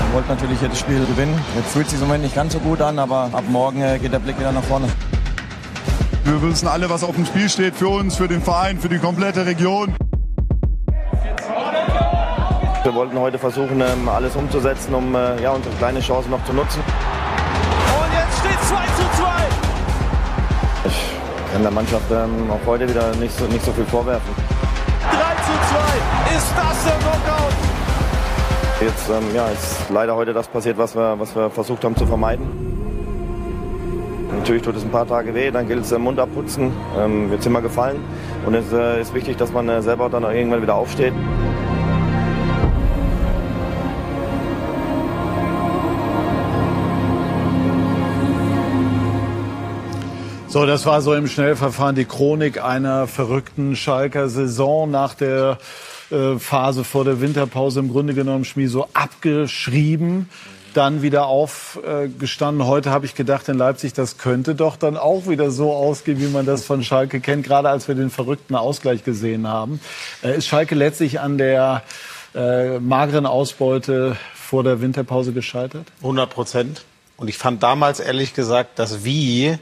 Wir wollten natürlich das Spiel gewinnen. Jetzt fühlt es sich im Moment nicht ganz so gut an, aber ab morgen äh, geht der Blick wieder nach vorne. Wir wissen alle, was auf dem Spiel steht für uns, für den Verein, für die komplette Region. Wir wollten heute versuchen, ähm, alles umzusetzen, um äh, ja, unsere kleine Chance noch zu nutzen. Und jetzt steht 2 zu 2! Ich kann der Mannschaft ähm, auch heute wieder nicht so, nicht so viel vorwerfen. 3 zu 2! Ist das der Knockout? Jetzt ähm, ja, ist leider heute das passiert, was wir, was wir versucht haben zu vermeiden. Natürlich tut es ein paar Tage weh, dann gilt es äh, Mund abputzen, ähm, wird immer gefallen. Und es äh, ist wichtig, dass man äh, selber dann auch irgendwann wieder aufsteht. So, das war so im Schnellverfahren die Chronik einer verrückten Schalker Saison nach der äh, Phase vor der Winterpause im Grunde genommen Schmie so abgeschrieben. dann wieder aufgestanden. Heute habe ich gedacht, in Leipzig, das könnte doch dann auch wieder so ausgehen, wie man das von Schalke kennt, gerade als wir den verrückten Ausgleich gesehen haben. Äh, ist Schalke letztlich an der äh, mageren Ausbeute vor der Winterpause gescheitert? 100 Prozent. Und ich fand damals ehrlich gesagt, dass Wie,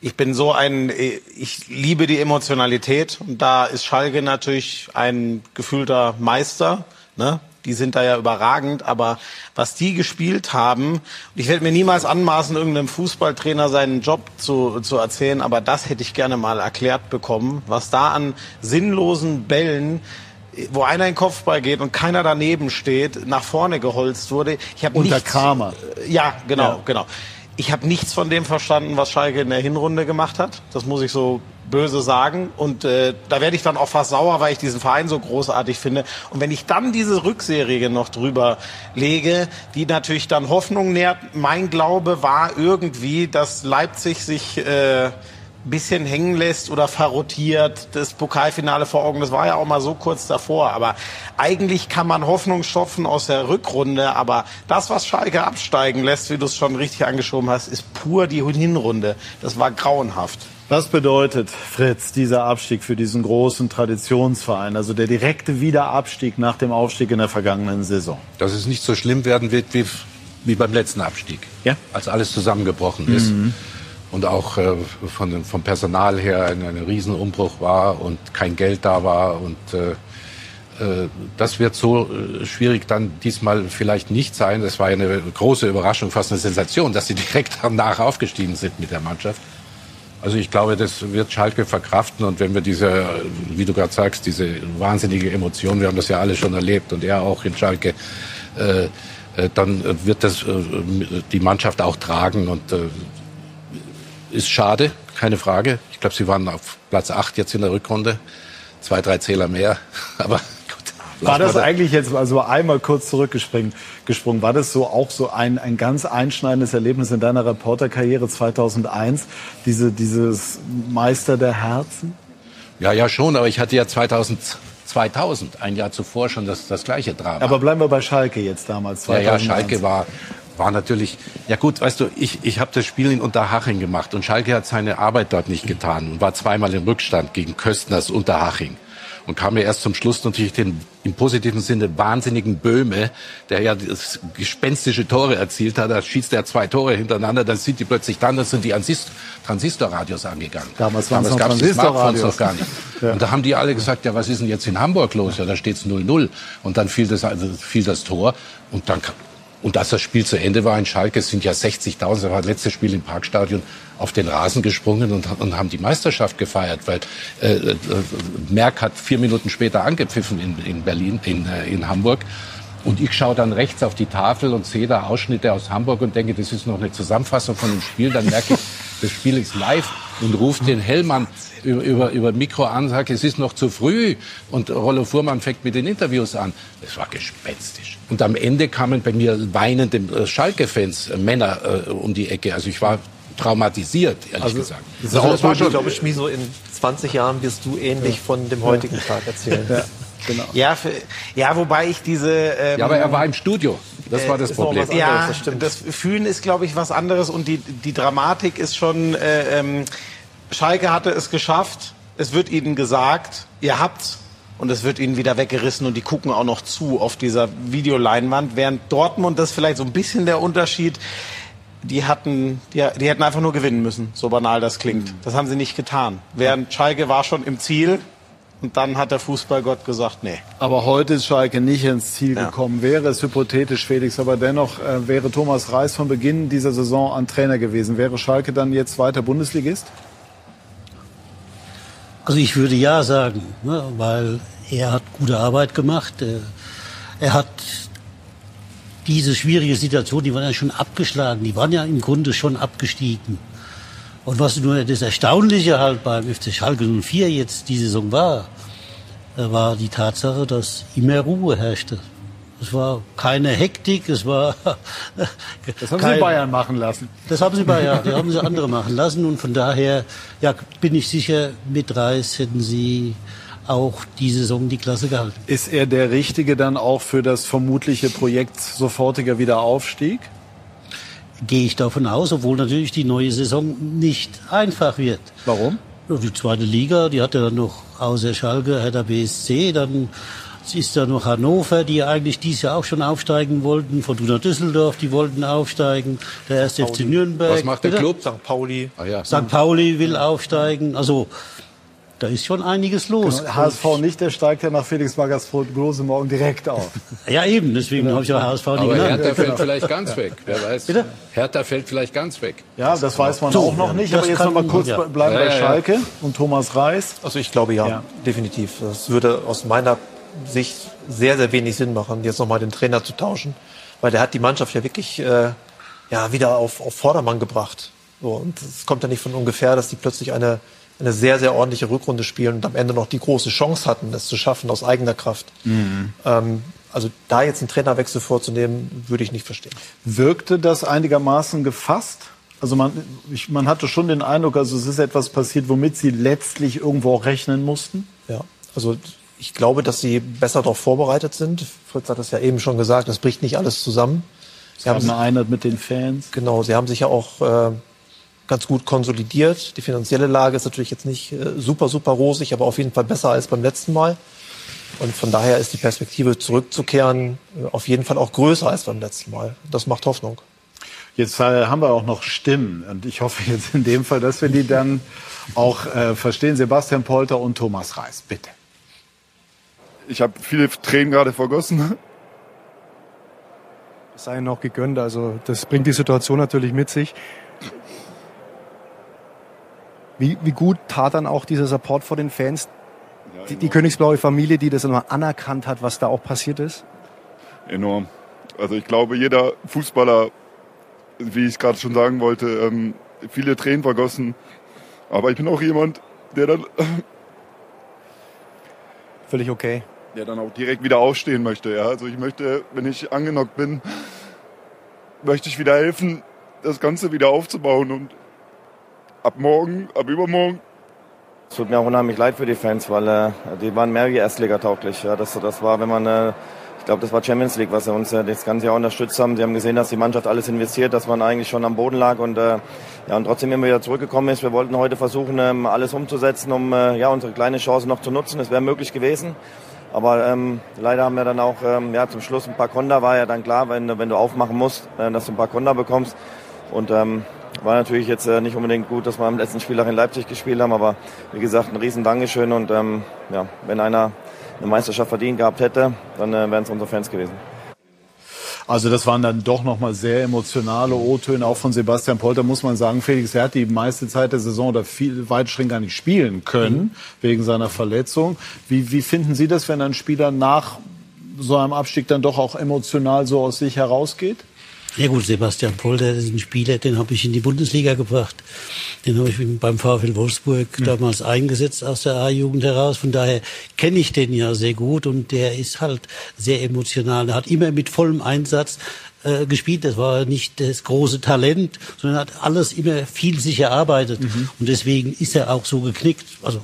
ich bin so ein, ich liebe die Emotionalität und da ist Schalke natürlich ein gefühlter Meister. Ne? Die sind da ja überragend, aber was die gespielt haben, ich werde mir niemals anmaßen, irgendeinem Fußballtrainer seinen Job zu, zu erzählen, aber das hätte ich gerne mal erklärt bekommen, was da an sinnlosen Bällen wo einer in den Kopfball geht und keiner daneben steht, nach vorne geholzt wurde. Ich habe Unter nichts, Kramer. Ja, genau, Ja. genau. Ich habe nichts von dem verstanden, was Schalke in der Hinrunde gemacht hat. Das muss ich so böse sagen. Und äh, da werde ich dann auch fast sauer, weil ich diesen Verein so großartig finde. Und wenn ich dann diese Rückserie noch drüber lege, die natürlich dann Hoffnung nährt, mein Glaube war irgendwie, dass Leipzig sich äh, bisschen hängen lässt oder verrotiert. Das Pokalfinale vor Augen, das war ja auch mal so kurz davor. Aber eigentlich kann man Hoffnung schöpfen aus der Rückrunde. Aber das, was Schalke absteigen lässt, wie du es schon richtig angeschoben hast, ist pur die Hinrunde. Das war grauenhaft. Was bedeutet, Fritz, dieser Abstieg für diesen großen Traditionsverein, also der direkte Wiederabstieg nach dem Aufstieg in der vergangenen Saison? Dass es nicht so schlimm werden wird wie, wie beim letzten Abstieg. Ja. Als alles zusammengebrochen ist. Mhm. Und auch äh, von, vom Personal her ein, ein Riesenumbruch war und kein Geld da war. Und äh, äh, das wird so äh, schwierig dann diesmal vielleicht nicht sein. Das war eine große Überraschung, fast eine Sensation, dass sie (laughs) direkt danach aufgestiegen sind mit der Mannschaft. Also ich glaube, das wird Schalke verkraften und wenn wir diese, wie du gerade sagst, diese wahnsinnige Emotion, wir haben das ja alle schon erlebt und er auch in Schalke, äh, äh, dann äh, wird das äh, die Mannschaft auch tragen und äh, ist schade, keine Frage. Ich glaube, sie waren auf Platz 8 jetzt in der Rückrunde, zwei, drei Zähler mehr, (laughs) aber gut. War das eigentlich jetzt also einmal kurz zurückgesprungen? Gesprungen, war das so auch so ein, ein ganz einschneidendes Erlebnis in deiner Reporterkarriere 2001? Diese, dieses Meister der Herzen? Ja, ja schon, aber ich hatte ja 2000, 2000 ein Jahr zuvor schon das, das gleiche Drama. Aber bleiben wir bei Schalke jetzt damals. Ja, ja, 2001. Schalke war, war natürlich, ja gut, weißt du, ich, ich habe das Spiel in Unterhaching gemacht und Schalke hat seine Arbeit dort nicht getan und war zweimal im Rückstand gegen Köstners Unterhaching und kam mir erst zum Schluss natürlich den im positiven Sinne wahnsinnigen Böhme, der ja das gespenstische Tore erzielt hat, da schießt er zwei Tore hintereinander, dann sind die plötzlich dann, dann sind die Ansist Transistorradios angegangen. Damals noch gab's die Smartphones noch gar nicht. (laughs) Ja. Und da haben die alle gesagt, ja, was ist denn jetzt in Hamburg los? Ja, da steht's 0-0. Und dann fiel das, also fiel das Tor. Und dann, und als das Spiel zu Ende war in Schalke, es sind ja 60.000, das war das letzte Spiel im Parkstadion, auf den Rasen gesprungen und, und haben die Meisterschaft gefeiert, weil äh, äh, Merck hat vier Minuten später angepfiffen in, in Berlin, in, äh, in Hamburg. Und ich schaue dann rechts auf die Tafel und sehe da Ausschnitte aus Hamburg und denke, das ist noch eine Zusammenfassung von dem Spiel. Dann merke ich, das Spiel ist live und ruft den Hellmann über, über, über Mikro an, sagt, es ist noch zu früh. Und Rollo Fuhrmann fängt mit den Interviews an. Das war gespenstisch. Und am Ende kamen bei mir weinende äh, Schalke-Fans, äh, Männer äh, um die Ecke. Also ich war traumatisiert, ehrlich Also, gesagt. Das Also das war gut. Ich schon, glaube, Schmiso, in 20 Jahren wirst du ähnlich von dem heutigen Tag erzählen. Ja, genau. Ja, für, ja, wobei ich diese. Ähm, ja, aber er war im Studio. Das war das Problem. anderes, ja, das stimmt. das Fühlen ist, glaube ich, was anderes und die, die Dramatik ist schon. Äh, ähm, Schalke hatte es geschafft. Es wird ihnen gesagt, ihr habt's. Und es wird ihnen wieder weggerissen und die gucken auch noch zu auf dieser Videoleinwand. Während Dortmund, das ist vielleicht so ein bisschen der Unterschied, die hatten, die, die hätten einfach nur gewinnen müssen, so banal das klingt. Das haben sie nicht getan. Während Schalke war schon im Ziel und dann hat der Fußballgott gesagt, nee. Aber heute ist Schalke nicht ins Ziel gekommen. Wäre es hypothetisch, Felix, aber dennoch äh, wäre Thomas Reis von Beginn dieser Saison an Trainer gewesen. Wäre Schalke dann jetzt weiter Bundesligist? Also ich würde ja sagen, ne, weil er hat gute Arbeit gemacht. äh, Er hat diese schwierige Situation, die waren ja schon abgeschlagen, die waren ja im Grunde schon abgestiegen. Und was nur das Erstaunliche halt beim FC Schalke 04 jetzt die Saison war, äh, war die Tatsache, dass immer Ruhe herrschte. Es war keine Hektik, es war. (laughs) Das haben Sie Bayern machen lassen. Das haben sie Bayern, die haben sie andere machen lassen. Und von daher ja, bin ich sicher, mit Reis hätten sie auch die Saison die Klasse gehalten. Ist er der Richtige dann auch für das vermutliche Projekt sofortiger Wiederaufstieg? gehe ich davon aus, obwohl natürlich die neue Saison nicht einfach wird. Warum? Die zweite Liga, die hat ja noch außer Schalke, Hertha BSC, dann ist da noch Hannover, die eigentlich dieses Jahr auch schon aufsteigen wollten, Fortuna Düsseldorf, die wollten aufsteigen, der erste FC Nürnberg. Was macht der Bitte? Club? St. Pauli. Ah, ja. St. Pauli will aufsteigen, also da ist schon einiges los. Genau, HSV nicht, der steigt ja nach Felix Magath Große morgen direkt auf. (laughs) Ja, eben, deswegen habe ich ja HSV nicht Aber genannt. Hertha fällt genau. vielleicht ganz weg. Wer weiß. Bitte? Hertha fällt vielleicht ganz weg. Ja, das weiß man So, auch noch nicht. das Aber jetzt kann- noch mal kurz ja. bleiben Ja, bei ja, ja. Schalke und Thomas Reis. Also ich glaube ja, Ja. definitiv. Das würde aus meiner Sicht sehr, sehr wenig Sinn machen, jetzt nochmal den Trainer zu tauschen. Weil der hat die Mannschaft ja wirklich äh, ja, wieder auf, auf Vordermann gebracht. So, und es kommt ja nicht von ungefähr, dass die plötzlich eine, eine sehr, sehr ordentliche Rückrunde spielen und am Ende noch die große Chance hatten, es zu schaffen aus eigener Kraft. Ähm, also da jetzt einen Trainerwechsel vorzunehmen, würde ich nicht verstehen. Wirkte das einigermaßen gefasst? Also man, ich, man hatte schon den Eindruck, also es ist etwas passiert, womit sie letztlich irgendwo auch rechnen mussten. Ja, also ich glaube, dass sie besser darauf vorbereitet sind. Fritz hat das ja eben schon gesagt, es bricht nicht alles zusammen. Sie haben eine Einheit mit den Fans. Genau, sie haben sich ja auch äh, ganz gut konsolidiert. Die finanzielle Lage ist natürlich jetzt nicht äh, super, super rosig, aber auf jeden Fall besser als beim letzten Mal. Und von daher ist die Perspektive zurückzukehren äh, auf jeden Fall auch größer als beim letzten Mal. Das macht Hoffnung. Jetzt äh, haben wir auch noch Stimmen und ich hoffe jetzt in dem Fall, dass wir die dann (laughs) auch äh, verstehen. Sebastian Polter und Thomas Reis, bitte. Ich habe viele Tränen gerade vergossen. Das sei ihnen auch gegönnt. Also das bringt die Situation natürlich mit sich. Wie, wie gut tat dann auch dieser Support vor den Fans? Die, die Königsblaue Familie, die das immer anerkannt hat, was da auch passiert ist? Enorm. Also ich glaube, jeder Fußballer, wie ich gerade schon sagen wollte, ähm, viele Tränen vergossen. Aber ich bin auch jemand, der dann, Völlig okay. Der dann auch direkt wieder aufstehen möchte. Ja? Also ich möchte, wenn ich angenockt bin, möchte ich wieder helfen, das Ganze wieder aufzubauen. Und ab morgen, ab übermorgen Es tut mir auch unheimlich leid für die Fans, weil äh, die waren mehr wie Erstliga-tauglich. Ja, das, das war, wenn man, äh, ich glaube, das war Champions League, was sie uns äh, das ganze Jahr unterstützt haben. Sie haben gesehen, dass die Mannschaft alles investiert, dass man eigentlich schon am Boden lag und äh, ja und trotzdem immer wieder zurückgekommen ist. Wir wollten heute versuchen, ähm, alles umzusetzen, um äh, ja unsere kleine Chance noch zu nutzen. Es wäre möglich gewesen. Aber ähm, leider haben wir dann auch ähm, ja, zum Schluss ein paar Konter, war ja dann klar, wenn, wenn du aufmachen musst, äh, dass du ein paar Konter bekommst. Und ähm, war natürlich jetzt äh, nicht unbedingt gut, dass wir am letzten Spieltag in Leipzig gespielt haben, aber wie gesagt, ein riesen Dankeschön und ähm, ja, wenn einer eine Meisterschaft verdient gehabt hätte, dann äh, wären es unsere Fans gewesen. Also das waren dann doch nochmal sehr emotionale O-Töne, auch von Sebastian Polter, muss man sagen. Felix, er hat die meiste Zeit der Saison oder viel weitestgehend gar nicht spielen können, wegen seiner Verletzung. Wie, wie finden Sie das, wenn ein Spieler nach so einem Abstieg dann doch auch emotional so aus sich herausgeht? Ja gut, Sebastian Polter ist ein Spieler, den habe ich in die Bundesliga gebracht. Den habe ich beim VfL Wolfsburg damals eingesetzt aus der A-Jugend heraus. Von daher kenne ich den ja sehr gut und der ist halt sehr emotional. Er hat immer mit vollem Einsatz äh, gespielt. Das war nicht das große Talent, sondern hat alles immer viel sich erarbeitet. Und deswegen ist er auch so geknickt. Also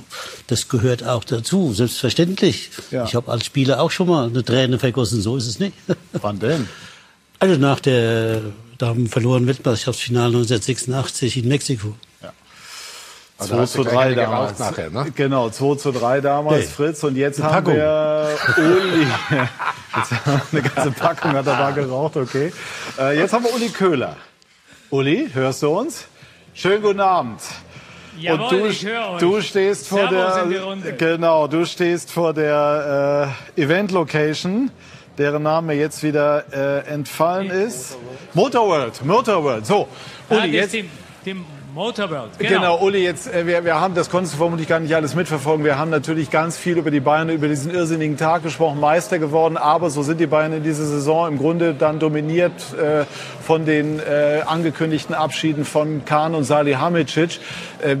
das gehört auch dazu, selbstverständlich. Ja. Ich habe als Spieler auch schon mal eine Träne vergossen, so ist es nicht. Wann denn? Also nach der Damen verloren Weltmeisterschaftsfinale 1986 in Mexiko. Also 2 hast du zu gleich 3 eine damals. nachher, ne? Genau, 2 zu 3 damals, Nee. Fritz. Und jetzt Eine haben Packung. wir Uli. (laughs) Jetzt haben wir eine ganze Packung hat er da geraucht, okay. Äh, jetzt haben wir Uli Köhler. Uli, hörst du uns? Schönen guten Abend. Jawohl, und du, ich höre euch. du stehst vor Servus in die der Runde. genau, du stehst vor der äh, Event Location, deren Name jetzt wieder äh, entfallen ist. Motorworld, Motorworld. So, Ja, Uli, das jetzt die, die Motorworld. Genau. Uli, jetzt, äh, wir, wir haben, das konntest du vermutlich gar nicht alles mitverfolgen. Wir haben natürlich ganz viel über die Bayern, über diesen irrsinnigen Tag gesprochen, Meister geworden. Aber so sind die Bayern in dieser Saison im Grunde dann dominiert äh, von den äh, angekündigten Abschieden von Kahn und Salihamidzic. Äh,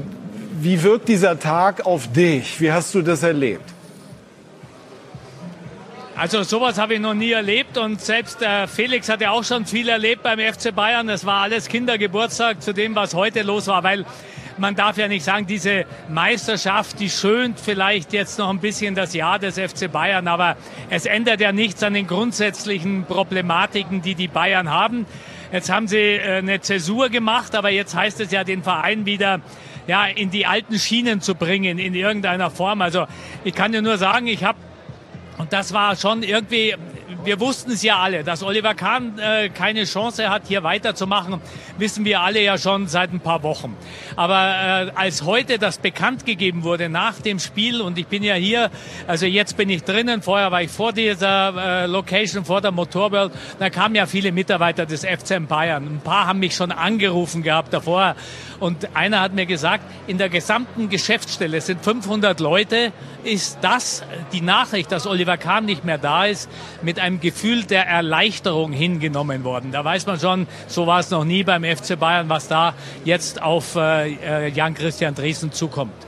wie wirkt dieser Tag auf dich? Wie hast du das erlebt? Also sowas habe ich noch nie erlebt und selbst äh, Felix hat ja auch schon viel erlebt beim FC Bayern. Das war alles Kindergeburtstag zu dem, was heute los war, weil man darf ja nicht sagen, diese Meisterschaft, die schönt vielleicht jetzt noch ein bisschen das Jahr des FC Bayern, aber es ändert ja nichts an den grundsätzlichen Problematiken, die die Bayern haben. Jetzt haben sie äh, eine Zäsur gemacht, aber jetzt heißt es ja, den Verein wieder ja, in die alten Schienen zu bringen, in irgendeiner Form. Also ich kann dir nur sagen, ich habe, und das war schon irgendwie wir wussten es ja alle, dass Oliver Kahn äh, keine Chance hat, hier weiterzumachen, wissen wir alle ja schon seit ein paar Wochen. Aber äh, als heute das bekannt gegeben wurde nach dem Spiel und ich bin ja hier, also jetzt bin ich drinnen, vorher war ich vor dieser äh, Location, vor der Motorworld, da kamen ja viele Mitarbeiter des FCM Bayern. Ein paar haben mich schon angerufen gehabt davor und einer hat mir gesagt, in der gesamten Geschäftsstelle sind 500 Leute, ist das die Nachricht, dass Oliver Kahn nicht mehr da ist, mit einem Gefühl der Erleichterung hingenommen worden. Da weiß man schon, so war es noch nie beim FC Bayern, was da jetzt auf äh, äh Jan-Christian Driesen zukommt.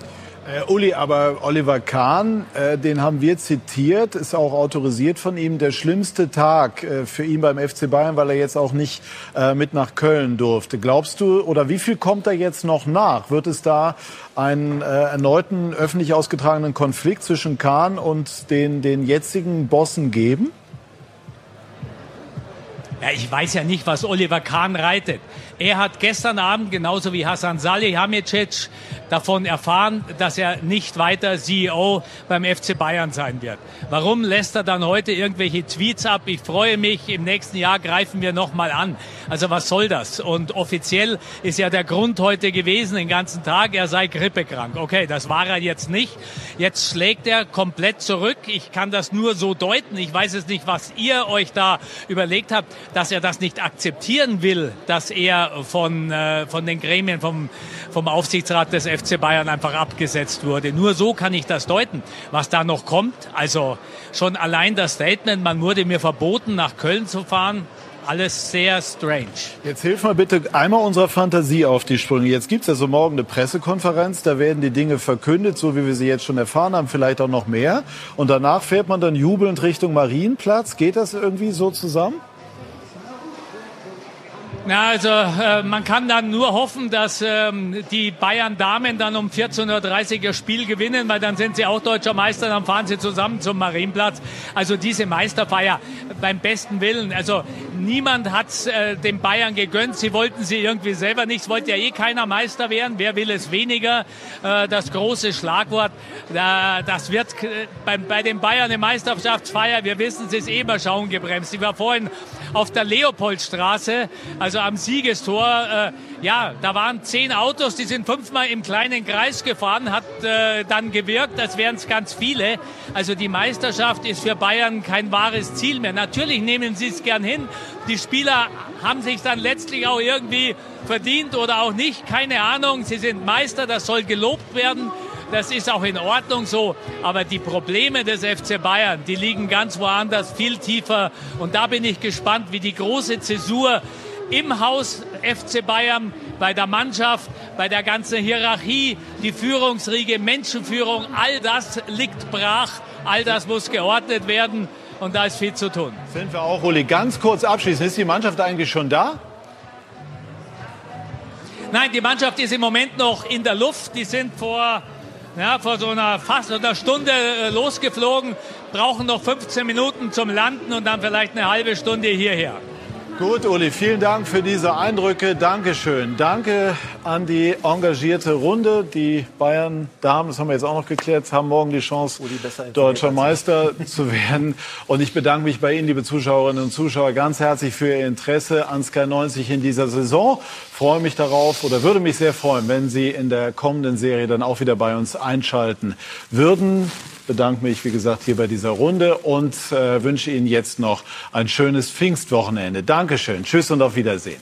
Äh, Uli, aber Oliver Kahn, äh, den haben wir zitiert, ist auch autorisiert von ihm, der schlimmste Tag äh, für ihn beim FC Bayern, weil er jetzt auch nicht äh, mit nach Köln durfte. Glaubst du, oder wie viel kommt da jetzt noch nach? Wird es da einen äh, erneuten öffentlich ausgetragenen Konflikt zwischen Kahn und den, den jetzigen Bossen geben? Ja, ich weiß ja nicht, was Oliver Kahn reitet. Er hat gestern Abend, genauso wie Hassan Salihamidzic, davon erfahren, dass er nicht weiter CEO beim FC Bayern sein wird. Warum lässt er dann heute irgendwelche Tweets ab? Ich freue mich, im nächsten Jahr greifen wir nochmal an. Also was soll das? Und offiziell ist ja der Grund heute gewesen, den ganzen Tag, er sei grippekrank. Okay, das war er jetzt nicht. Jetzt schlägt er komplett zurück. Ich kann das nur so deuten. Ich weiß es nicht, was ihr euch da überlegt habt, dass er das nicht akzeptieren will, dass er von, äh, von den Gremien, vom, vom Aufsichtsrat des FC Bayern einfach abgesetzt wurde. Nur so kann ich das deuten. Was da noch kommt, also schon allein das Statement, man wurde mir verboten, nach Köln zu fahren, alles sehr strange. Jetzt hilf mal bitte einmal unserer Fantasie auf die Sprünge. Jetzt gibt es also morgen eine Pressekonferenz, da werden die Dinge verkündet, so wie wir sie jetzt schon erfahren haben, vielleicht auch noch mehr. Und danach fährt man dann jubelnd Richtung Marienplatz. Geht das irgendwie so zusammen? Na, also äh, man kann dann nur hoffen, dass ähm, die Bayern-Damen dann um 14.30 Uhr ihr Spiel gewinnen, weil dann sind sie auch deutscher Meister, dann fahren sie zusammen zum Marienplatz. Also diese Meisterfeier beim besten Willen. Also niemand hat äh, den Bayern gegönnt. Sie wollten sie irgendwie selber nicht. Es wollte ja eh keiner Meister werden. Wer will es weniger? Äh, das große Schlagwort. Da, das wird äh, bei, bei den Bayern eine Meisterschaftsfeier. Wir wissen, es ist eh immer Schauen gebremst. Ich war vorhin auf der Leopoldstraße, also am Siegestor. Äh, ja, da waren zehn Autos, die sind fünfmal im kleinen Kreis gefahren, hat äh, dann gewirkt, als wären es ganz viele. Also die Meisterschaft ist für Bayern kein wahres Ziel mehr. Natürlich nehmen sie es gern hin. Die Spieler haben sich dann letztlich auch irgendwie verdient oder auch nicht, keine Ahnung. Sie sind Meister, das soll gelobt werden. Das ist auch in Ordnung so. Aber die Probleme des FC Bayern, die liegen ganz woanders, viel tiefer. Und da bin ich gespannt, wie die große Zäsur im Haus FC Bayern, bei der Mannschaft, bei der ganzen Hierarchie, die Führungsriege, Menschenführung, all das liegt brach, all das muss geordnet werden und da ist viel zu tun. Sind wir auch, Uli, ganz kurz abschließend. Ist die Mannschaft eigentlich schon da? Nein, die Mannschaft ist im Moment noch in der Luft. Die sind vor, ja, vor so einer fast einer Stunde äh, losgeflogen, brauchen noch 15 Minuten zum Landen und dann vielleicht eine halbe Stunde hierher. Gut, Uli, vielen Dank für diese Eindrücke. Dankeschön. Danke an die engagierte Runde. Die Bayern-Damen, das haben wir jetzt auch noch geklärt, haben morgen die Chance, deutscher Meister zu werden. Und ich bedanke mich bei Ihnen, liebe Zuschauerinnen und Zuschauer, ganz herzlich für Ihr Interesse an Sky 90 in dieser Saison. Freue mich darauf oder würde mich sehr freuen, wenn Sie in der kommenden Serie dann auch wieder bei uns einschalten würden bedanke mich, wie gesagt, hier bei dieser Runde und äh, wünsche Ihnen jetzt noch ein schönes Pfingstwochenende. Dankeschön. Tschüss und auf Wiedersehen.